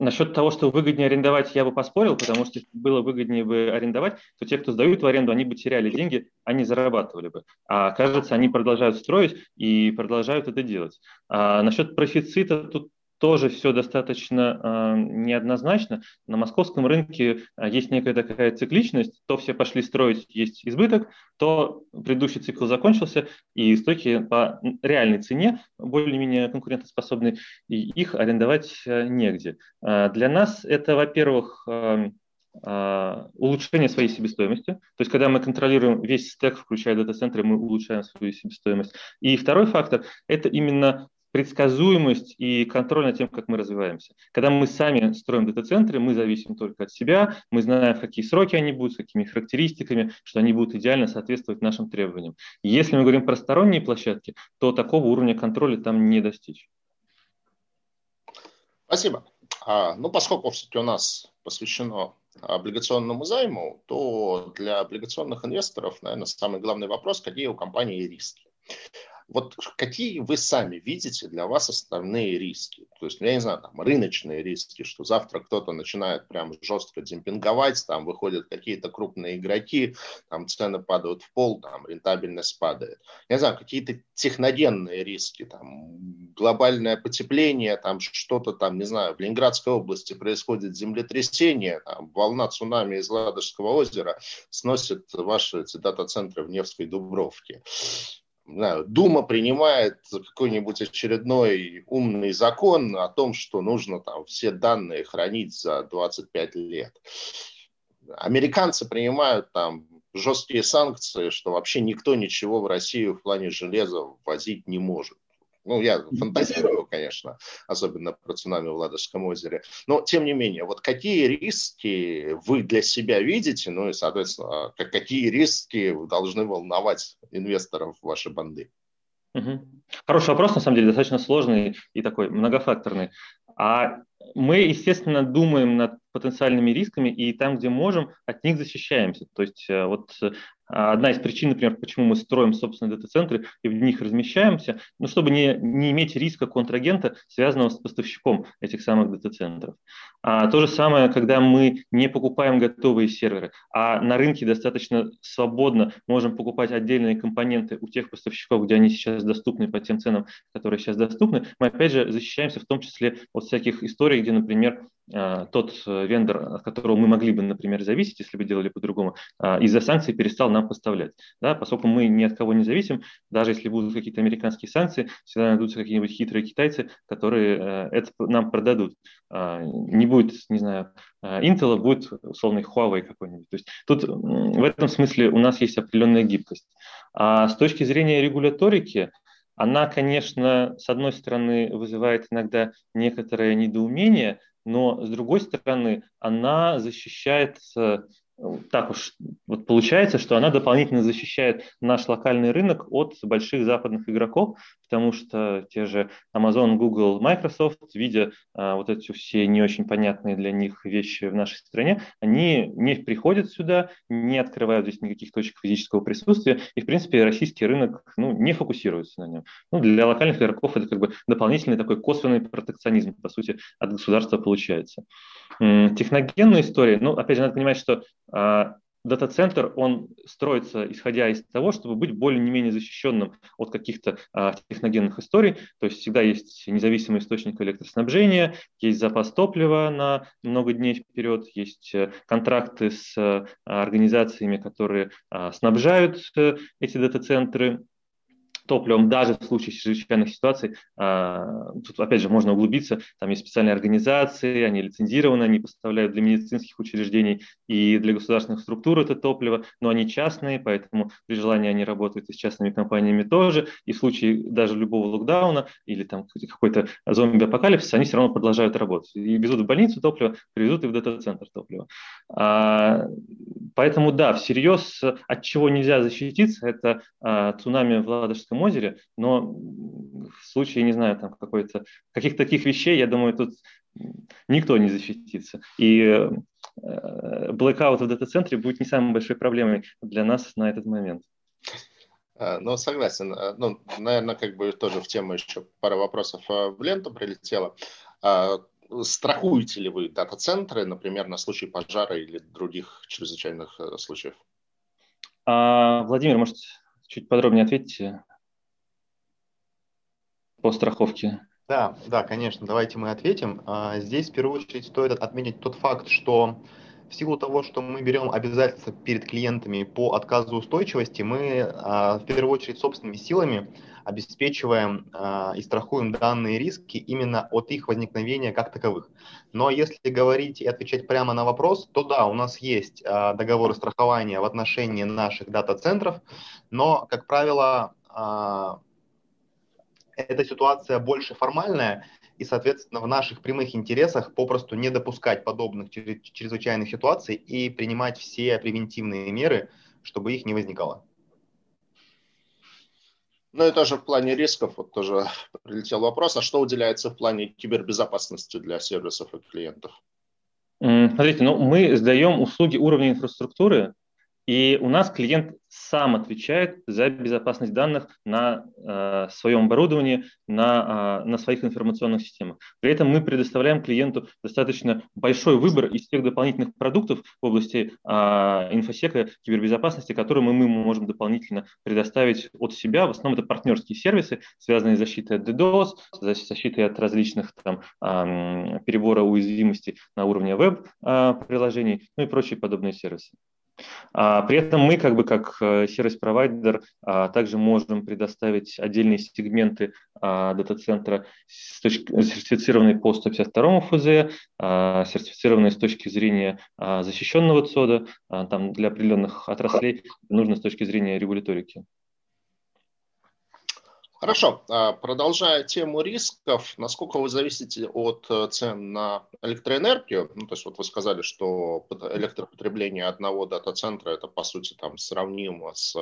Насчет того, что выгоднее арендовать, я бы поспорил, потому что было выгоднее бы арендовать, то те, кто сдают в аренду, они бы теряли деньги, они зарабатывали бы. А кажется, они продолжают строить и продолжают это делать. А насчет профицита тут тоже все достаточно э, неоднозначно. На московском рынке а, есть некая такая цикличность, то все пошли строить, есть избыток, то предыдущий цикл закончился, и стойки по реальной цене более-менее конкурентоспособны, и их арендовать э, негде. Для нас это, во-первых, улучшение своей себестоимости. То есть, когда мы контролируем весь стек, включая дата-центры, мы улучшаем свою себестоимость. И второй фактор – это именно предсказуемость и контроль над тем, как мы развиваемся. Когда мы сами строим дата-центры, мы зависим только от себя, мы знаем, в какие сроки они будут, с какими характеристиками, что они будут идеально соответствовать нашим требованиям. Если мы говорим про сторонние площадки, то такого уровня контроля там не достичь.
Спасибо. А, ну, поскольку все-таки у нас посвящено облигационному займу, то для облигационных инвесторов, наверное, самый главный вопрос, какие у компании риски. Вот какие вы сами видите для вас основные риски? То есть, я не знаю, там рыночные риски, что завтра кто-то начинает прям жестко демпинговать, там выходят какие-то крупные игроки, там цены падают в пол, там рентабельность падает. Я не знаю, какие-то техногенные риски, там глобальное потепление, там что-то там, не знаю, в Ленинградской области происходит землетрясение, там волна цунами из Ладожского озера сносит ваши дата-центры в Невской Дубровке знаю, Дума принимает какой-нибудь очередной умный закон о том, что нужно там все данные хранить за 25 лет. Американцы принимают там жесткие санкции, что вообще никто ничего в Россию в плане железа возить не может. Ну, я фантазирую, конечно, особенно про цунами в Ладожском озере. Но, тем не менее, вот какие риски вы для себя видите, ну и, соответственно, какие риски должны волновать инвесторов в ваши банды?
Угу. Хороший вопрос, на самом деле, достаточно сложный и такой многофакторный. А мы, естественно, думаем над потенциальными рисками и там, где можем, от них защищаемся. То есть э, вот а одна из причин, например, почему мы строим собственные дата-центры и в них размещаемся, ну, чтобы не, не иметь риска контрагента, связанного с поставщиком этих самых дата-центров. А то же самое, когда мы не покупаем готовые серверы, а на рынке достаточно свободно можем покупать отдельные компоненты у тех поставщиков, где они сейчас доступны по тем ценам, которые сейчас доступны, мы опять же защищаемся в том числе от всяких историй, где, например, а, тот э, вендор, от которого мы могли бы, например, зависеть, если бы делали по-другому, а, из-за санкций перестал нам поставлять. Да, поскольку мы ни от кого не зависим, даже если будут какие-то американские санкции, всегда найдутся какие-нибудь хитрые китайцы, которые э, это нам продадут. А, не будет, не знаю, Intel, будет условный Huawei какой-нибудь. То есть тут в этом смысле у нас есть определенная гибкость. А с точки зрения регуляторики, она, конечно, с одной стороны вызывает иногда некоторое недоумение, но с другой стороны она защищает так уж вот получается, что она дополнительно защищает наш локальный рынок от больших западных игроков, потому что те же Amazon, Google, Microsoft, видя а, вот эти все не очень понятные для них вещи в нашей стране, они не приходят сюда, не открывают здесь никаких точек физического присутствия, и, в принципе, российский рынок ну, не фокусируется на нем. Ну, для локальных игроков это как бы дополнительный такой косвенный протекционизм, по сути, от государства получается. Техногенная история, ну, опять же, надо понимать, что а, дата-центр, он строится исходя из того, чтобы быть более-не менее защищенным от каких-то а, техногенных историй. То есть всегда есть независимый источник электроснабжения, есть запас топлива на много дней вперед, есть э, контракты с а, организациями, которые а, снабжают а, эти дата-центры топливом даже в случае чрезвычайных ситуаций. А, тут, опять же, можно углубиться. Там есть специальные организации, они лицензированы, они поставляют для медицинских учреждений и для государственных структур это топливо, но они частные, поэтому при желании они работают и с частными компаниями тоже. И в случае даже любого локдауна или там какой-то зомби-апокалипсис, они все равно продолжают работать. И везут в больницу топливо, привезут и в дата-центр топливо. А, поэтому да, всерьез от чего нельзя защититься, это цунами в Ладожском озере, но в случае, не знаю, там какой-то, каких-то таких вещей, я думаю, тут никто не защитится. И э, блэкаут в дата-центре будет не самой большой проблемой для нас на этот момент.
А, ну, согласен. А, ну, наверное, как бы тоже в тему еще пара вопросов а, в ленту прилетела. Страхуете ли вы дата-центры, например, на случай пожара или других чрезвычайных э, случаев?
А, Владимир, может, чуть подробнее ответьте по страховке.
Да, да, конечно, давайте мы ответим. А, здесь в первую очередь стоит отметить тот факт, что в силу того, что мы берем обязательства перед клиентами по отказу устойчивости, мы а, в первую очередь собственными силами обеспечиваем э, и страхуем данные риски именно от их возникновения как таковых. Но если говорить и отвечать прямо на вопрос, то да, у нас есть договоры страхования в отношении наших дата-центров, но, как правило, эта ситуация больше формальная, и, соответственно, в наших прямых интересах попросту не допускать подобных чрезвычайных ситуаций и принимать все превентивные меры, чтобы их не возникало.
Ну и тоже в плане рисков, вот тоже прилетел вопрос, а что уделяется в плане кибербезопасности для сервисов и клиентов?
Смотрите, ну мы сдаем услуги уровня инфраструктуры, и у нас клиент сам отвечает за безопасность данных на э, своем оборудовании, на, э, на своих информационных системах. При этом мы предоставляем клиенту достаточно большой выбор из тех дополнительных продуктов в области э, инфосека, кибербезопасности, которые мы, мы можем дополнительно предоставить от себя. В основном это партнерские сервисы, связанные с защитой от DDoS, защитой от различных там, э, перебора уязвимости на уровне веб-приложений, ну и прочие подобные сервисы. А, при этом мы, как бы как э, сервис-провайдер, а, также можем предоставить отдельные сегменты а, дата-центра сертифицированные по 152 ФЗ, сертифицированные с точки зрения защищенного ЦОДа, там для определенных отраслей нужно с точки зрения регуляторики.
Хорошо. А, продолжая тему рисков, насколько вы зависите от э, цен на электроэнергию? Ну, то есть вот вы сказали, что электропотребление одного дата-центра это по сути там сравнимо с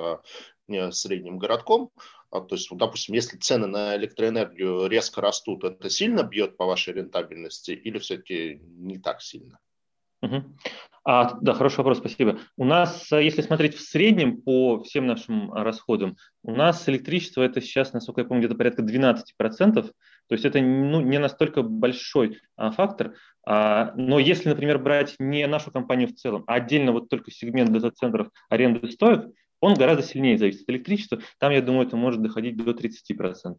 э, средним городком. А, то есть, допустим, если цены на электроэнергию резко растут, это сильно бьет по вашей рентабельности или все-таки не так сильно?
А, да, хороший вопрос, спасибо. У нас, э, если смотреть в среднем по всем нашим расходам, у нас электричество это сейчас, насколько я помню, где-то порядка 12%. То есть это ну, не настолько большой а, фактор. А, но если, например, брать не нашу компанию в целом, а отдельно вот только сегмент дата-центров аренды стоек, он гораздо сильнее зависит от электричества. Там, я думаю, это может доходить до 30%.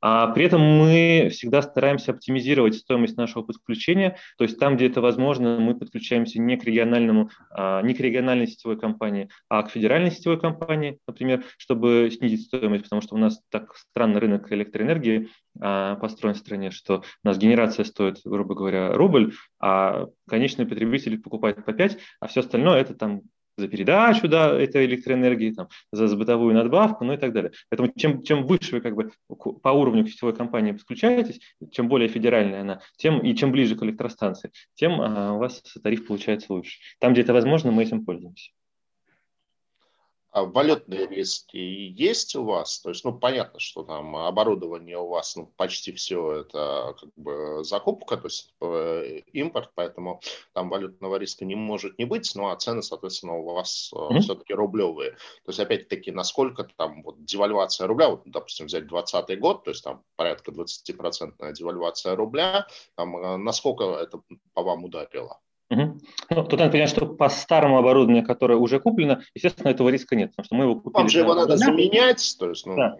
А при этом мы всегда стараемся оптимизировать стоимость нашего подключения. То есть там, где это возможно, мы подключаемся не к, региональному, а, не к региональной сетевой компании, а к федеральной сетевой компании, например, чтобы снизить стоимость, потому что у нас так странный рынок электроэнергии а, построен в стране, что у нас генерация стоит, грубо говоря, рубль, а конечный потребитель покупает по 5, а все остальное это там за передачу да, этой электроэнергии, там, за бытовую надбавку, ну и так далее. Поэтому чем, чем выше вы как бы по уровню к сетевой компании подключаетесь, чем более федеральная она, тем и чем ближе к электростанции, тем а, у вас тариф получается лучше. Там, где это возможно, мы этим пользуемся.
А валютные риски есть у вас? То есть, ну, понятно, что там оборудование у вас, ну, почти все это как бы закупка, то есть э, импорт, поэтому там валютного риска не может не быть, ну, а цены, соответственно, у вас mm-hmm. все-таки рублевые. То есть, опять-таки, насколько там вот девальвация рубля, вот, допустим, взять 2020 год, то есть там порядка 20% девальвация рубля, там, э, насколько это по вам ударило?
Угу. Ну, тут надо понять, что по старому оборудованию, которое уже куплено, естественно, этого риска нет, потому что мы его купили.
Вам же его надо заменять, то есть,
ну... да.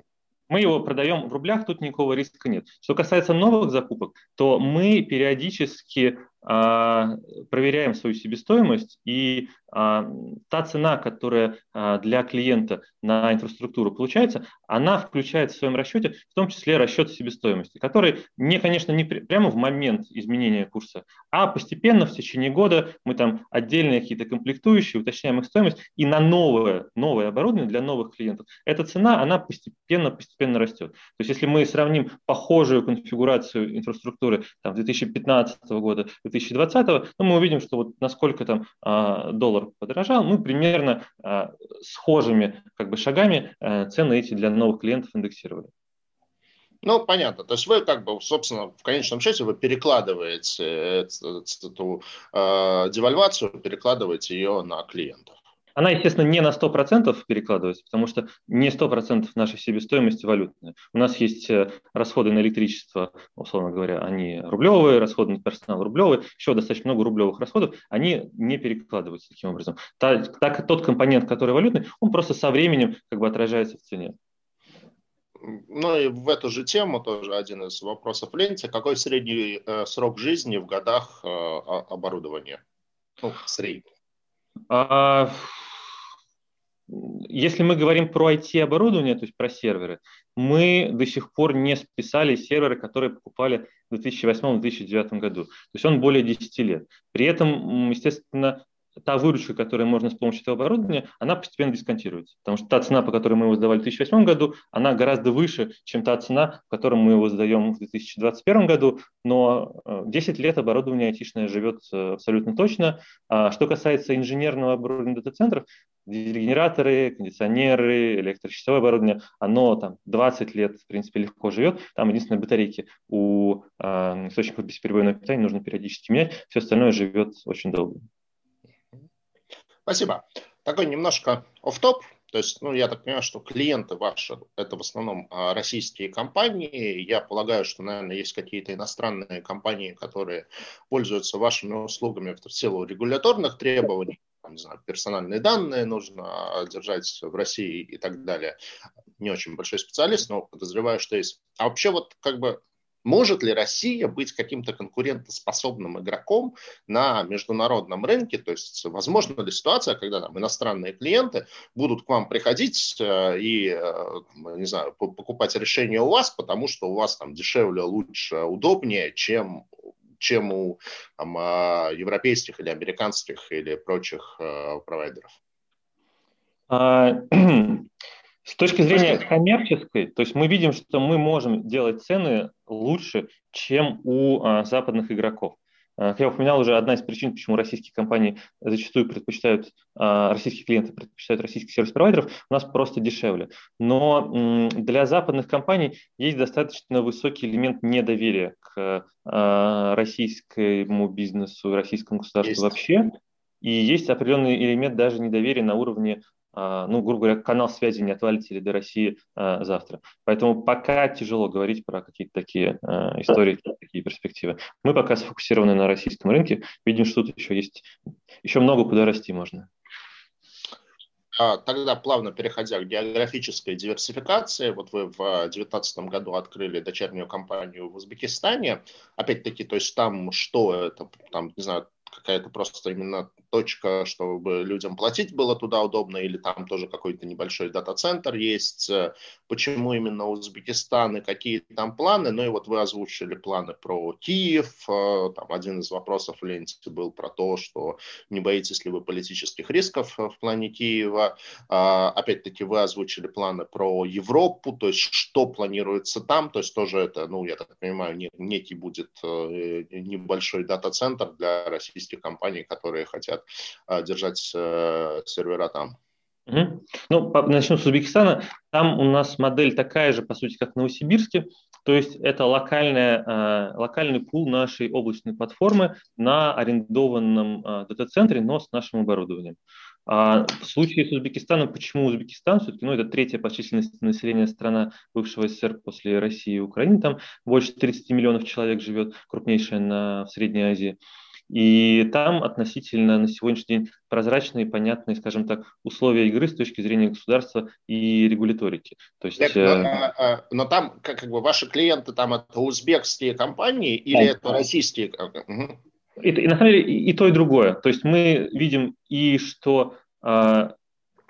Мы его продаем в рублях, тут никакого риска нет. Что касается новых закупок, то мы периодически проверяем свою себестоимость, и а, та цена, которая а, для клиента на инфраструктуру получается, она включает в своем расчете, в том числе расчет себестоимости, который не, конечно, не прямо в момент изменения курса, а постепенно в течение года мы там отдельные какие-то комплектующие, уточняем их стоимость, и на новое, новое оборудование для новых клиентов эта цена, она постепенно, постепенно растет. То есть если мы сравним похожую конфигурацию инфраструктуры там, 2015 года, 2020, то мы увидим, что вот насколько там доллар подорожал, мы примерно а, схожими как бы, шагами а, цены эти для новых клиентов индексировали.
Ну, понятно. То есть вы как бы, собственно, в конечном счете вы перекладываете эту э, девальвацию, перекладываете ее на клиентов.
Она, естественно, не на 100% перекладывается, потому что не 100% нашей себестоимости валютная. У нас есть э, расходы на электричество, условно говоря, они рублевые, расходы на персонал рублевые, еще достаточно много рублевых расходов, они не перекладываются таким образом. Так, так тот компонент, который валютный, он просто со временем как бы отражается в цене.
Ну и в эту же тему тоже один из вопросов ленте. Какой средний э, срок жизни в годах э, оборудования? Ну, средний. А,
если мы говорим про IT-оборудование, то есть про серверы, мы до сих пор не списали серверы, которые покупали в 2008-2009 году. То есть он более 10 лет. При этом, естественно, та выручка, которую можно с помощью этого оборудования, она постепенно дисконтируется. Потому что та цена, по которой мы его сдавали в 2008 году, она гораздо выше, чем та цена, по которой мы его сдаем в 2021 году. Но 10 э, лет оборудование айтишное живет э, абсолютно точно. А что касается инженерного оборудования дата-центров, генераторы, кондиционеры, электрочасовое оборудование, оно там 20 лет, в принципе, легко живет. Там единственное батарейки у э, источников бесперебойного питания нужно периодически менять. Все остальное живет очень долго.
Спасибо. Такой немножко оф топ то есть, ну, я так понимаю, что клиенты ваши – это в основном а, российские компании. Я полагаю, что, наверное, есть какие-то иностранные компании, которые пользуются вашими услугами в силу регуляторных требований. Не знаю, персональные данные нужно держать в России и так далее. Не очень большой специалист, но подозреваю, что есть. А вообще вот как бы может ли Россия быть каким-то конкурентоспособным игроком на международном рынке? То есть возможно ли ситуация, когда там, иностранные клиенты будут к вам приходить э, и, э, не знаю, покупать решение у вас, потому что у вас там дешевле, лучше, удобнее, чем чем у там, а, европейских или американских или прочих э, провайдеров?
А, С точки зрения коммерческой, то есть мы видим, что мы можем делать цены лучше, чем у а, западных игроков. А, как я упоминал уже, одна из причин, почему российские компании зачастую предпочитают, а, российские клиенты предпочитают российских сервис-провайдеров, у нас просто дешевле. Но для западных компаний есть достаточно высокий элемент недоверия к а, российскому бизнесу, российскому государству есть. вообще. И есть определенный элемент даже недоверия на уровне ну, грубо говоря, канал связи не отвалится ли до России а, завтра. Поэтому пока тяжело говорить про какие-то такие а, истории, такие перспективы. Мы пока сфокусированы на российском рынке, видим, что тут еще есть, еще много куда расти можно.
Тогда плавно переходя к географической диверсификации, вот вы в 2019 году открыли дочернюю компанию в Узбекистане. Опять-таки, то есть там что это, там, не знаю, какая-то просто именно точка, чтобы людям платить было туда удобно, или там тоже какой-то небольшой дата-центр есть, э, почему именно Узбекистан и какие там планы, ну и вот вы озвучили планы про Киев, э, там один из вопросов в ленте был про то, что не боитесь ли вы политических рисков э, в плане Киева, а, опять-таки вы озвучили планы про Европу, то есть что планируется там, то есть тоже это, ну я так понимаю, некий будет небольшой дата-центр для российских компаний, которые хотят а, держать э, сервера там.
Угу. Ну, начнем с Узбекистана. Там у нас модель такая же, по сути, как в Новосибирске. То есть это локальная, э, локальный пул нашей облачной платформы на арендованном э, дата-центре, но с нашим оборудованием. А в случае с Узбекистаном, почему Узбекистан? Все-таки ну, это третья по численности населения страна бывшего СССР после России и Украины. Там больше 30 миллионов человек живет, крупнейшая на, в Средней Азии. И там относительно на сегодняшний день прозрачные, понятные, скажем так, условия игры с точки зрения государства и регуляторики. То есть, так,
но, э, а, а, но там, как, как бы, ваши клиенты там это узбекские компании или да. это российские? Угу.
И, и на самом деле и, то, и другое. То есть мы видим и что э,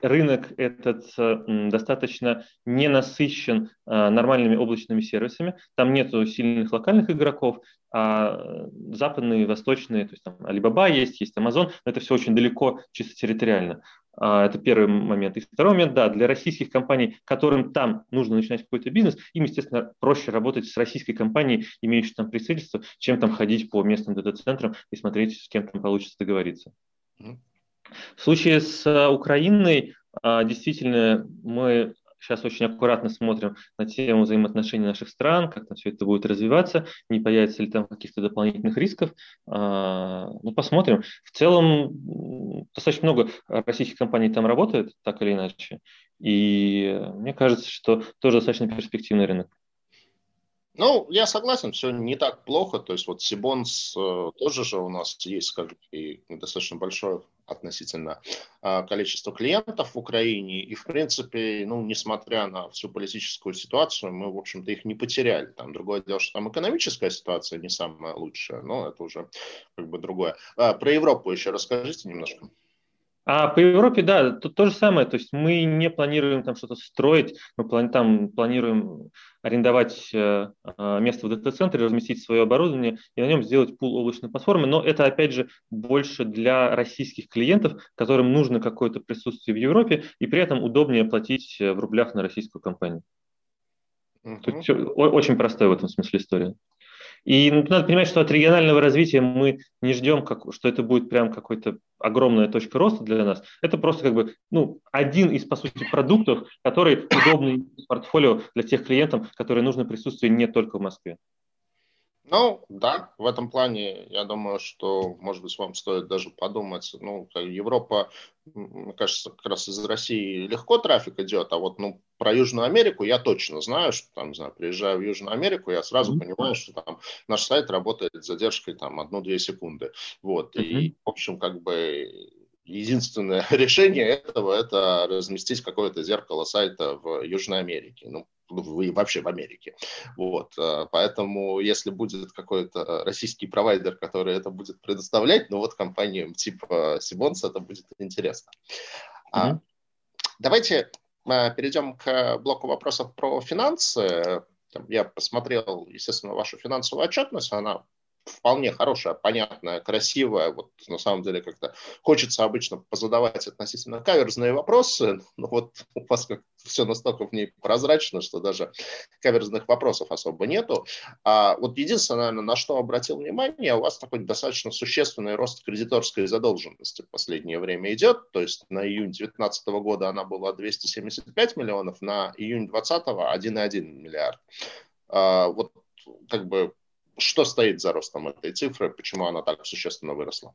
рынок этот э, достаточно не насыщен э, нормальными облачными сервисами. Там нет сильных локальных игроков, а западные, восточные, то есть там Alibaba есть, есть Amazon, но это все очень далеко чисто территориально. А, это первый момент. И второй момент, да, для российских компаний, которым там нужно начинать какой-то бизнес, им, естественно, проще работать с российской компанией, имеющей там представительство, чем там ходить по местным дата-центрам и смотреть, с кем там получится договориться. В случае с а, Украиной а, действительно мы сейчас очень аккуратно смотрим на тему взаимоотношений наших стран, как там все это будет развиваться, не появится ли там каких-то дополнительных рисков. А, ну, посмотрим. В целом достаточно много российских компаний там работает, так или иначе. И мне кажется, что тоже достаточно перспективный рынок.
Ну, я согласен, все не так плохо. То есть вот Сибонс э, тоже же у нас есть, скажем, и достаточно большое относительно э, количество клиентов в Украине. И, в принципе, ну, несмотря на всю политическую ситуацию, мы, в общем-то, их не потеряли. Там другое дело, что там экономическая ситуация не самая лучшая, но это уже как бы другое. А, про Европу еще расскажите немножко.
А по Европе, да, тут то же самое. То есть мы не планируем там что-то строить, мы плани- там планируем арендовать э, э, место в дата-центре, разместить свое оборудование и на нем сделать пул облачной платформы. Но это, опять же, больше для российских клиентов, которым нужно какое-то присутствие в Европе, и при этом удобнее платить э, в рублях на российскую компанию. Uh-huh. Тут все, очень простая в этом смысле история. И надо понимать, что от регионального развития мы не ждем, как, что это будет прям какой-то огромная точка роста для нас. Это просто как бы ну, один из, по сути, продуктов, который удобный портфолио для тех клиентов, которые нужно присутствие не только в Москве.
Ну, да, в этом плане я думаю, что, может быть, вам стоит даже подумать. Ну, Европа, мне кажется, как раз из России легко трафик идет, а вот ну, про Южную Америку я точно знаю, что там, не знаю, приезжаю в Южную Америку, я сразу mm-hmm. понимаю, что там наш сайт работает с задержкой там одну-две секунды. Вот, mm-hmm. и, в общем, как бы единственное решение этого – это разместить какое-то зеркало сайта в Южной Америке. Ну, вы вообще в Америке. Вот. Э, поэтому, если будет какой-то российский провайдер, который это будет предоставлять, ну вот компаниям типа Сибонс это будет интересно. Mm-hmm. Давайте э, перейдем к блоку вопросов про финансы. Я посмотрел, естественно, вашу финансовую отчетность, она вполне хорошая, понятная, красивая. Вот на самом деле как-то хочется обычно позадавать относительно каверзные вопросы, но вот у вас как все настолько в ней прозрачно, что даже каверзных вопросов особо нету. А вот единственное, наверное, на что обратил внимание, у вас такой достаточно существенный рост кредиторской задолженности в последнее время идет. То есть на июнь 2019 года она была 275 миллионов, на июнь 2020 1,1 миллиард. А, вот как бы что стоит за ростом этой цифры, почему она так существенно выросла?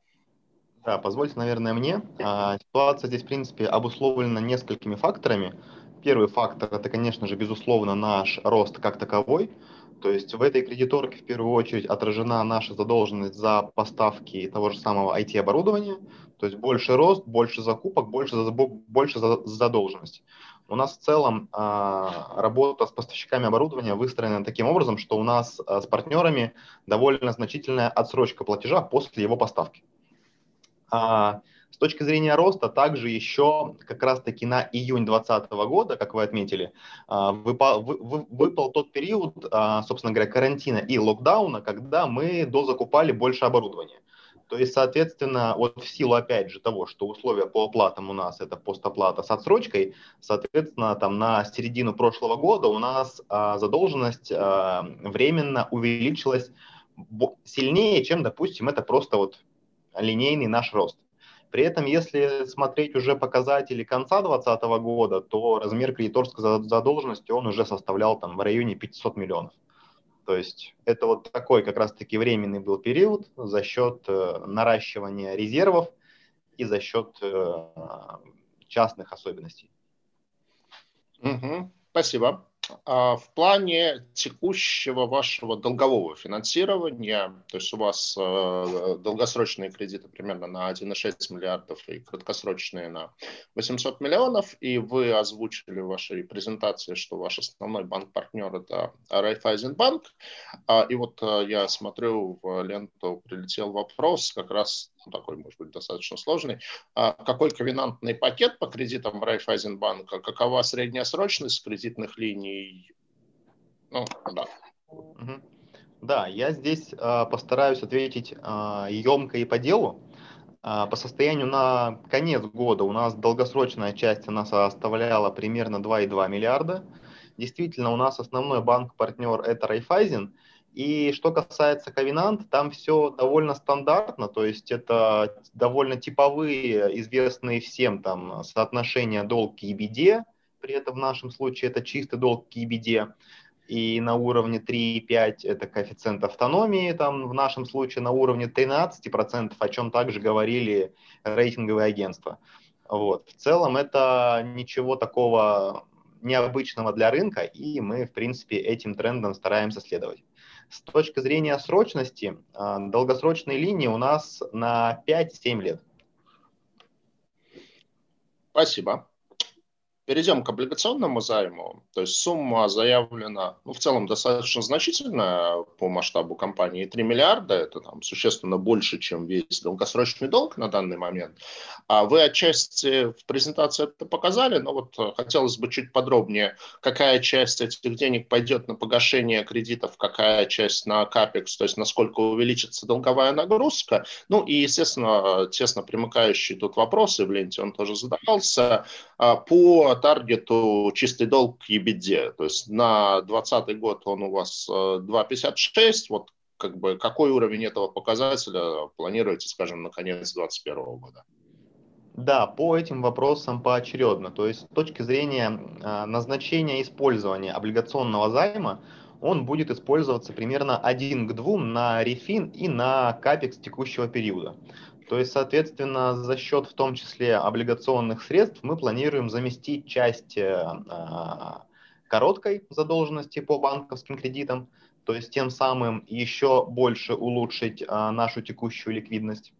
Да, позвольте, наверное, мне. А, ситуация здесь, в принципе, обусловлена несколькими факторами. Первый фактор – это, конечно же, безусловно, наш рост как таковой. То есть в этой кредиторке в первую очередь отражена наша задолженность за поставки того же самого IT-оборудования. То есть больше рост, больше закупок, больше, больше задолженность. У нас в целом а, работа с поставщиками оборудования выстроена таким образом, что у нас а, с партнерами довольно значительная отсрочка платежа после его поставки. А, с точки зрения роста, также еще как раз-таки на июнь 2020 года, как вы отметили, выпал, вы, выпал тот период, собственно говоря, карантина и локдауна, когда мы дозакупали больше оборудования. То есть, соответственно, вот в силу, опять же, того, что условия по оплатам у нас это постоплата с отсрочкой, соответственно, там на середину прошлого года у нас а, задолженность а, временно увеличилась сильнее, чем, допустим, это просто вот линейный наш рост. При этом, если смотреть уже показатели конца 2020 года, то размер кредиторской задолженности он уже составлял там в районе 500 миллионов. То есть это вот такой как раз-таки временный был период за счет э, наращивания резервов и за счет э, частных особенностей.
Угу, спасибо. А, в плане текущего вашего долгового финансирования, то есть у вас э, долгосрочные кредиты примерно на 1,6 миллиардов и краткосрочные на 800 миллионов, и вы озвучили в вашей презентации, что ваш основной банк-партнер это Райфайзенбанк, а, и вот э, я смотрю в ленту прилетел вопрос как раз такой, может быть, достаточно сложный. А какой ковенантный пакет по кредитам Райфайзенбанка? Какова средняя срочность кредитных линий?
Ну, да. Да, я здесь э, постараюсь ответить емко и по делу. По состоянию на конец года у нас долгосрочная часть она составляла примерно 2,2 миллиарда. Действительно, у нас основной банк-партнер это Райфайзен – и что касается ковенант, там все довольно стандартно, то есть это довольно типовые, известные всем там соотношения долг к EBD, при этом в нашем случае это чистый долг к EBD, и на уровне 3,5 это коэффициент автономии, там в нашем случае на уровне 13%, о чем также говорили рейтинговые агентства. Вот. В целом это ничего такого необычного для рынка, и мы, в принципе, этим трендом стараемся следовать. С точки зрения срочности, а, долгосрочные линии у нас на 5-7 лет.
Спасибо. Перейдем к облигационному займу. То есть сумма заявлена, ну, в целом достаточно значительная по масштабу компании. 3 миллиарда – это там, существенно больше, чем весь долгосрочный долг на данный момент. А вы отчасти в презентации это показали, но вот хотелось бы чуть подробнее, какая часть этих денег пойдет на погашение кредитов, какая часть на капекс, то есть насколько увеличится долговая нагрузка. Ну и, естественно, тесно примыкающий тут вопрос, и в ленте он тоже задавался, а, по таргету чистый долг к EBITDA. То есть на 2020 год он у вас 2,56. Э, вот как бы какой уровень этого показателя планируете, скажем, на конец 2021 года?
Да, по этим вопросам поочередно. То есть с точки зрения э, назначения использования облигационного займа, он будет использоваться примерно один к двум на рефин и на капекс текущего периода. То есть, соответственно, за счет в том числе облигационных средств мы планируем заместить часть э, а, короткой задолженности по банковским кредитам, то есть тем самым еще больше улучшить а, нашу текущую ликвидность.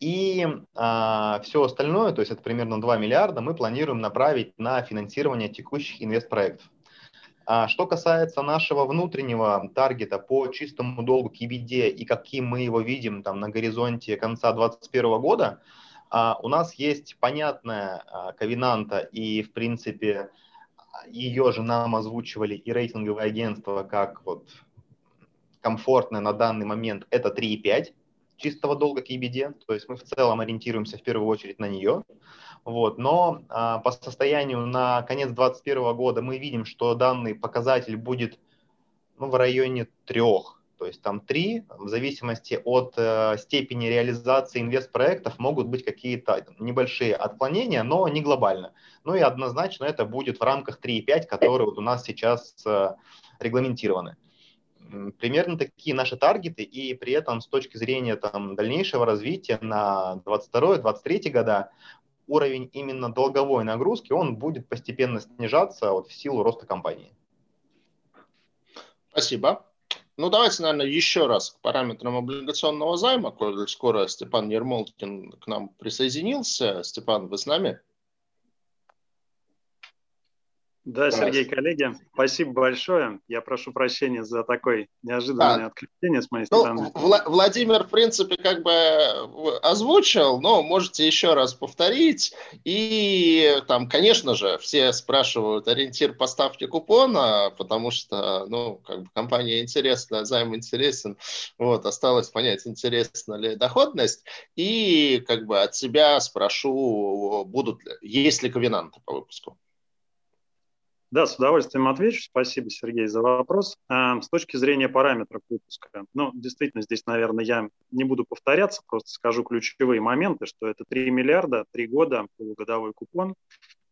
И все остальное, то есть это примерно 2 миллиарда, мы планируем направить на финансирование текущих инвестпроектов. А что касается нашего внутреннего таргета по чистому долгу к EBD и каким мы его видим там на горизонте конца 2021 года, а, у нас есть понятная а, ковенанта и, в принципе, ее же нам озвучивали и рейтинговые агентства как вот комфортная на данный момент, это 3,5 чистого долга к EBD, то есть мы в целом ориентируемся в первую очередь на нее. Вот. Но а, по состоянию на конец 2021 года мы видим, что данный показатель будет ну, в районе трех. То есть там три, в зависимости от э, степени реализации инвестпроектов, могут быть какие-то небольшие отклонения, но не глобально. Ну и однозначно это будет в рамках 3,5, которые вот у нас сейчас э, регламентированы. Примерно такие наши таргеты, и при этом с точки зрения там, дальнейшего развития на 22-23 года уровень именно долговой нагрузки, он будет постепенно снижаться вот, в силу роста компании.
Спасибо. Ну, давайте, наверное, еще раз к параметрам облигационного займа, коль скоро Степан Ермолкин к нам присоединился. Степан, вы с нами?
Да, Сергей, коллеги, спасибо большое. Я прошу прощения за такое неожиданное а, отключение с моей ну, стороны.
Вла- Владимир, в принципе, как бы э, озвучил, но можете еще раз повторить. И там, конечно же, все спрашивают ориентир поставки купона, потому что, ну, как бы компания интересна, займ интересен. Вот, осталось понять, интересна ли доходность. И как бы от себя спрошу, будут ли, есть ли ковенанты по выпуску.
Да, с удовольствием отвечу. Спасибо, Сергей, за вопрос. А, с точки зрения параметров выпуска, ну, действительно, здесь, наверное, я не буду повторяться, просто скажу ключевые моменты, что это 3 миллиарда, 3 года, полугодовой купон.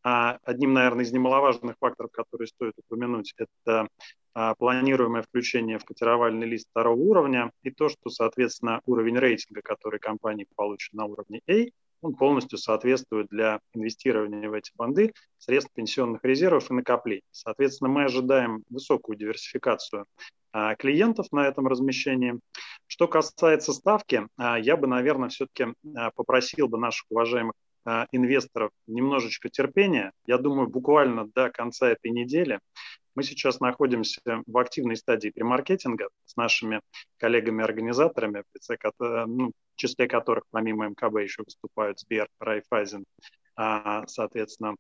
А одним, наверное, из немаловажных факторов, которые стоит упомянуть, это а, планируемое включение в котировальный лист второго уровня и то, что, соответственно, уровень рейтинга, который компания получит на уровне A, он полностью соответствует для инвестирования в эти банды средств пенсионных резервов и накоплений. Соответственно, мы ожидаем высокую диверсификацию а, клиентов на этом размещении. Что касается ставки, а, я бы, наверное, все-таки а, попросил бы наших уважаемых инвесторов немножечко терпения. Я думаю, буквально до конца этой недели мы сейчас находимся в активной стадии премаркетинга с нашими коллегами-организаторами, в, ну, в числе которых помимо МКБ еще выступают Сбер, Райфайзен, соответственно,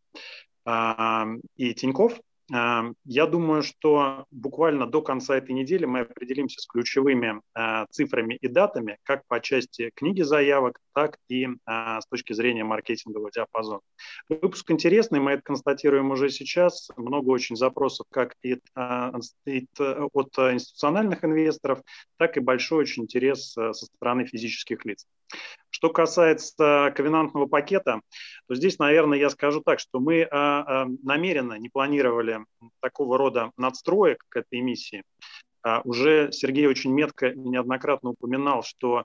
и Тиньков. Я думаю, что буквально до конца этой недели мы определимся с ключевыми а, цифрами и датами, как по части книги заявок, так и а, с точки зрения маркетингового диапазона. Выпуск интересный, мы это констатируем уже сейчас. Много очень запросов как и, и от институциональных инвесторов, так и большой очень интерес со стороны физических лиц. Что касается ковенантного пакета, то здесь, наверное, я скажу так, что мы а, а, намеренно не планировали такого рода надстроек к этой эмиссии. А, уже Сергей очень метко и неоднократно упоминал, что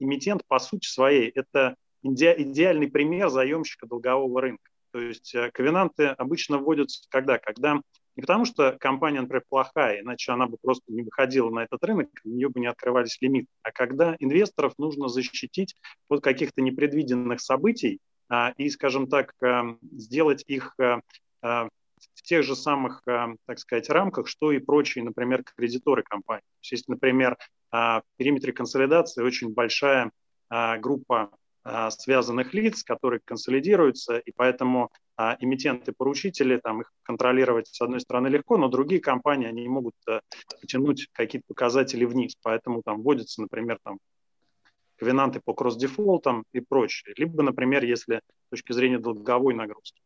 эмитент по сути своей – это идеальный пример заемщика долгового рынка. То есть ковенанты обычно вводятся когда? Когда не потому, что компания, например, плохая, иначе она бы просто не выходила на этот рынок, у нее бы не открывались лимиты. А когда инвесторов нужно защитить от каких-то непредвиденных событий а, и, скажем так, а, сделать их а, а, в тех же самых, а, так сказать, рамках, что и прочие, например, кредиторы компании. То есть, например, а, в периметре консолидации очень большая группа связанных лиц, которые консолидируются, и поэтому а, эмитенты-поручители, там их контролировать с одной стороны легко, но другие компании, они могут а, потянуть какие-то показатели вниз, поэтому там вводятся, например, там ковенанты по кросс-дефолтам и прочее. Либо, например, если с точки зрения долговой нагрузки,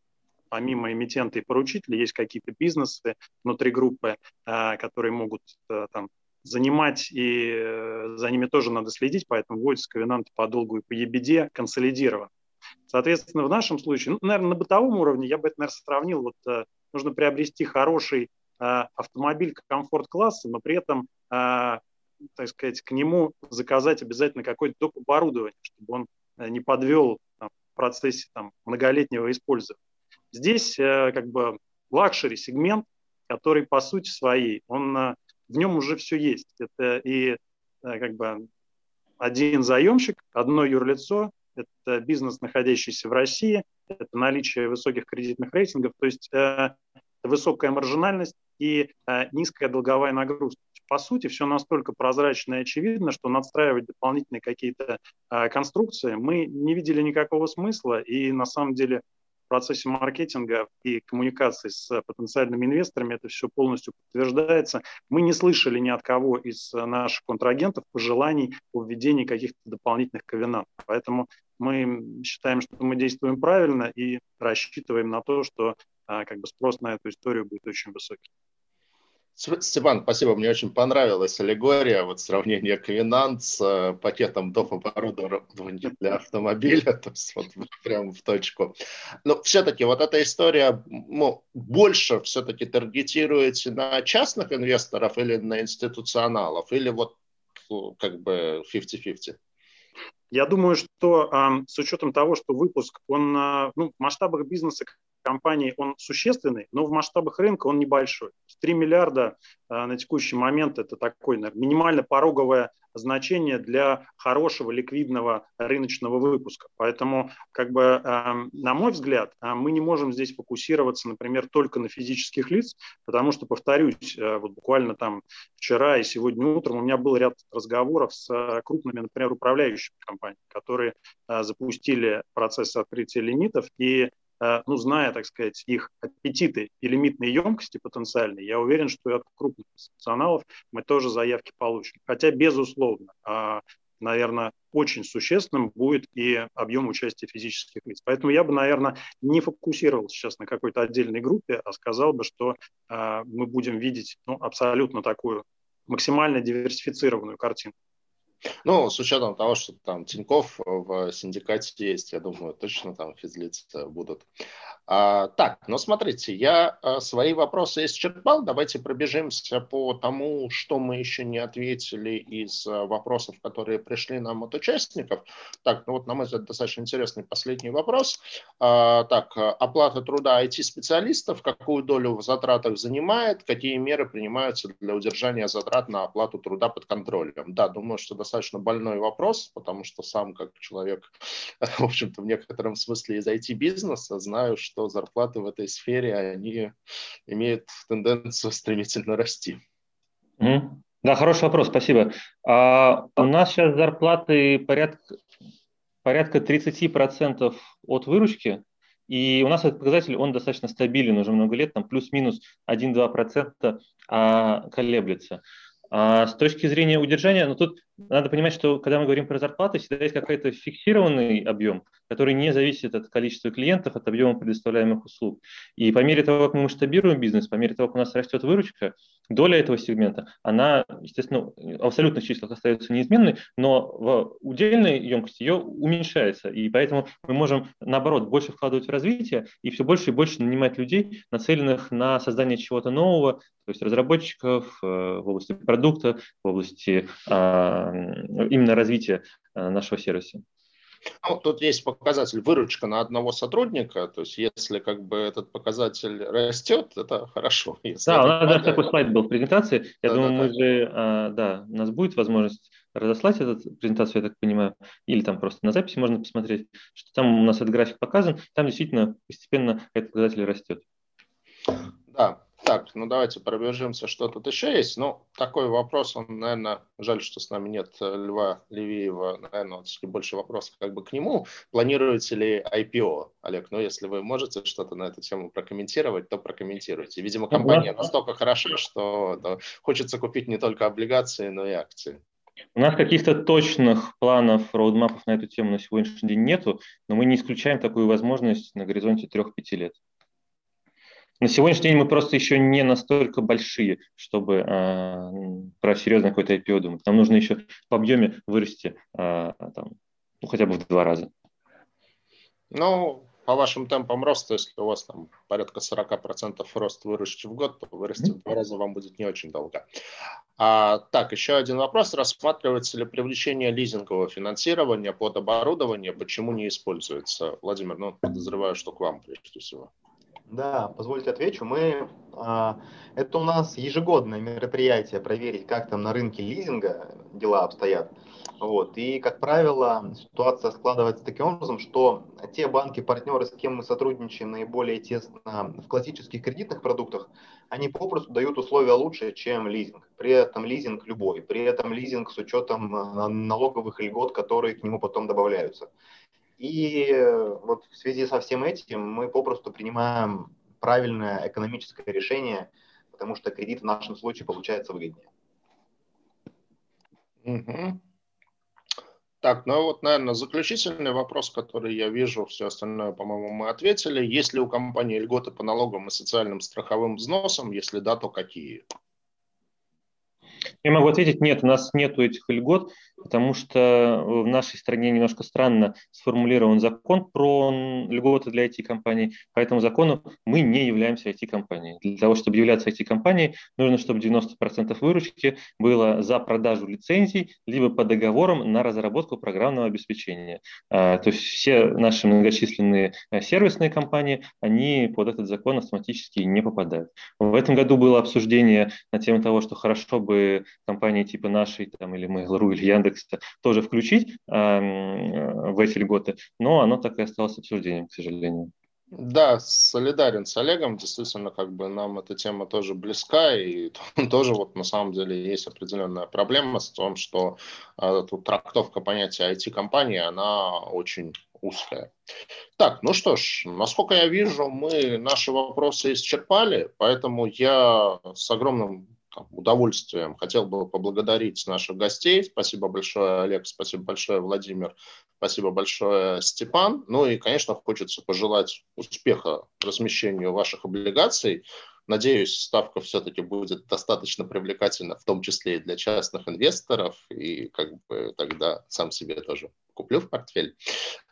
помимо эмитента и поручителя, есть какие-то бизнесы внутри группы, которые могут там занимать, и э, за ними тоже надо следить, поэтому вводятся ковенанты по долгу и по ебеде консолидированно. Соответственно, в нашем случае, ну, наверное, на бытовом уровне я бы это, наверное, сравнил, вот э, нужно приобрести хороший э, автомобиль комфорт-класса, но при этом, э, так сказать, к нему заказать обязательно какое-то доп. оборудование, чтобы он э, не подвел там, в процессе там, многолетнего использования. Здесь э, как бы лакшери сегмент, который по сути своей, он э, в нем уже все есть. Это и э, как бы один заемщик, одно юрлицо, это бизнес, находящийся в России, это наличие высоких кредитных рейтингов, то есть э, высокая маржинальность и э, низкая долговая нагрузка. По сути, все настолько прозрачно и очевидно, что надстраивать дополнительные какие-то э, конструкции мы не видели никакого смысла, и на самом деле процессе маркетинга и коммуникации с потенциальными инвесторами это все полностью подтверждается. Мы не слышали ни от кого из наших контрагентов пожеланий о введении каких-то дополнительных ковенантов. Поэтому мы считаем, что мы действуем правильно и рассчитываем на то, что а, как бы спрос на эту историю будет очень высокий.
Степан, спасибо, мне очень понравилась аллегория, вот сравнение Квинант с э, пакетом доп. оборудования для автомобиля, то есть вот прямо в точку. Но все-таки вот эта история ну, больше все-таки таргетируется на частных инвесторов или на институционалов, или вот ну, как бы 50-50?
Я думаю, что э, с учетом того, что выпуск, он э, ну, в масштабах бизнеса компании он существенный, но в масштабах рынка он небольшой. 3 миллиарда э, на текущий момент это такое наверное, минимально пороговое значение для хорошего ликвидного рыночного выпуска. Поэтому, как бы, э, на мой взгляд, э, мы не можем здесь фокусироваться, например, только на физических лиц, потому что, повторюсь, э, вот буквально там вчера и сегодня утром у меня был ряд разговоров с крупными, например, управляющими компаниями, которые запустили процесс открытия лимитов и ну, зная, так сказать, их аппетиты и лимитные емкости потенциальные, я уверен, что и от крупных институционалов мы тоже заявки получим. Хотя, безусловно, а, наверное, очень существенным будет и объем участия физических лиц. Поэтому я бы, наверное, не фокусировал сейчас на какой-то отдельной группе, а сказал бы, что э, мы будем видеть ну, абсолютно такую максимально диверсифицированную картину.
Ну, с учетом того, что там Тиньков в синдикате есть, я думаю, точно там физлицы будут. А, так, ну смотрите, я а, свои вопросы исчерпал. Давайте пробежимся по тому, что мы еще не ответили из а, вопросов, которые пришли нам от участников. Так, ну вот, на мой взгляд, достаточно интересный последний вопрос. А, так, оплата труда IT-специалистов, какую долю в затратах занимает, какие меры принимаются для удержания затрат на оплату труда под контролем? Да, думаю, что достаточно больной вопрос, потому что сам как человек, в общем-то, в некотором смысле из IT-бизнеса знаю, что зарплаты в этой сфере, они имеют тенденцию стремительно расти.
Mm-hmm. Да, хороший вопрос, спасибо. А, у нас сейчас зарплаты порядка, порядка 30% от выручки, и у нас этот показатель, он достаточно стабилен уже много лет, там плюс-минус 1-2% а, колеблется. А с точки зрения удержания, ну тут надо понимать, что когда мы говорим про зарплаты, всегда есть какой-то фиксированный объем, который не зависит от количества клиентов, от объема предоставляемых услуг. И по мере того, как мы масштабируем бизнес, по мере того, как у нас растет выручка, доля этого сегмента, она, естественно, в абсолютных числах остается неизменной, но в удельной емкости ее уменьшается. И поэтому мы можем, наоборот, больше вкладывать в развитие и все больше и больше нанимать людей, нацеленных на создание чего-то нового, то есть разработчиков э, в области продукта, в области а, именно развития э, нашего сервиса.
Ну, тут есть показатель выручка на одного сотрудника, то есть если как бы этот показатель растет, это хорошо.
Если да, у нас даже такой слайд был в презентации. Я да, думаю, да, мы да. же, а, да, у нас будет возможность разослать эту презентацию, я так понимаю, или там просто на записи можно посмотреть, что там у нас этот график показан, там действительно постепенно этот показатель растет.
Так, ну давайте пробежимся, что тут еще есть. Ну, такой вопрос, он, наверное, жаль, что с нами нет э, Льва Левиева, наверное, вот, больше вопросов как бы к нему. Планируете ли IPO, Олег? Ну, если вы можете что-то на эту тему прокомментировать, то прокомментируйте. Видимо, компания настолько хороша, что да, хочется купить не только облигации, но и акции.
У нас каких-то точных планов, роудмапов на эту тему на сегодняшний день нету, но мы не исключаем такую возможность на горизонте 3-5 лет. На сегодняшний день мы просто еще не настолько большие, чтобы э, про серьезное какое-то IPO думать. Нам нужно еще по объеме вырасти э, там, ну, хотя бы в два раза.
Ну, по вашим темпам роста, если у вас там порядка 40% рост выручки в год, то вырасти в два раза вам будет не очень долго. А, так, еще один вопрос. Рассматривается ли привлечение лизингового финансирования под оборудование? Почему не используется? Владимир, ну, подозреваю, что к вам прежде всего.
Да, позвольте отвечу. Мы, а, это у нас ежегодное мероприятие проверить, как там на рынке лизинга дела обстоят. Вот. И, как правило, ситуация складывается таким образом, что те банки-партнеры, с кем мы сотрудничаем наиболее тесно в классических кредитных продуктах, они попросту дают условия лучше, чем лизинг. При этом лизинг любой, при этом лизинг с учетом а, налоговых льгот, которые к нему потом добавляются. И э, вот в связи со всем этим мы попросту принимаем правильное экономическое решение, потому что кредит в нашем случае получается выгоднее.
Угу. Так, ну вот, наверное, заключительный вопрос, который я вижу, все остальное, по-моему, мы ответили. Есть ли у компании льготы по налогам и социальным страховым взносам? Если да, то какие?
Я могу ответить, нет, у нас нет этих льгот, потому что в нашей стране немножко странно сформулирован закон про льготы для IT-компаний. По этому закону мы не являемся IT-компанией. Для того, чтобы являться IT-компанией, нужно, чтобы 90% выручки было за продажу лицензий, либо по договорам на разработку программного обеспечения. А, то есть все наши многочисленные э, сервисные компании, они под этот закон автоматически не попадают. В этом году было обсуждение на тему того, что хорошо бы компании типа нашей там, или Mail.ru или Яндекса тоже включить э, в эти льготы, но оно так и осталось обсуждением, к сожалению.
Да, солидарен с Олегом. Действительно, как бы нам эта тема тоже близка, и тоже вот на самом деле есть определенная проблема с том, что э, тут трактовка понятия IT-компании, она очень узкая. Так, ну что ж, насколько я вижу, мы наши вопросы исчерпали, поэтому я с огромным там, удовольствием хотел бы поблагодарить наших гостей. Спасибо большое, Олег, спасибо большое, Владимир, спасибо большое, Степан. Ну и, конечно, хочется пожелать успеха размещению ваших облигаций. Надеюсь, ставка все-таки будет достаточно привлекательна, в том числе и для частных инвесторов, и как бы тогда сам себе тоже куплю в портфель.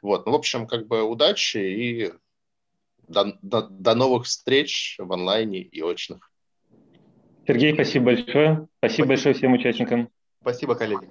Вот, ну, в общем, как бы удачи и до, до, до новых встреч в онлайне и очных.
Сергей, спасибо большое. Спасибо, спасибо. большое всем участникам.
Спасибо, коллеги.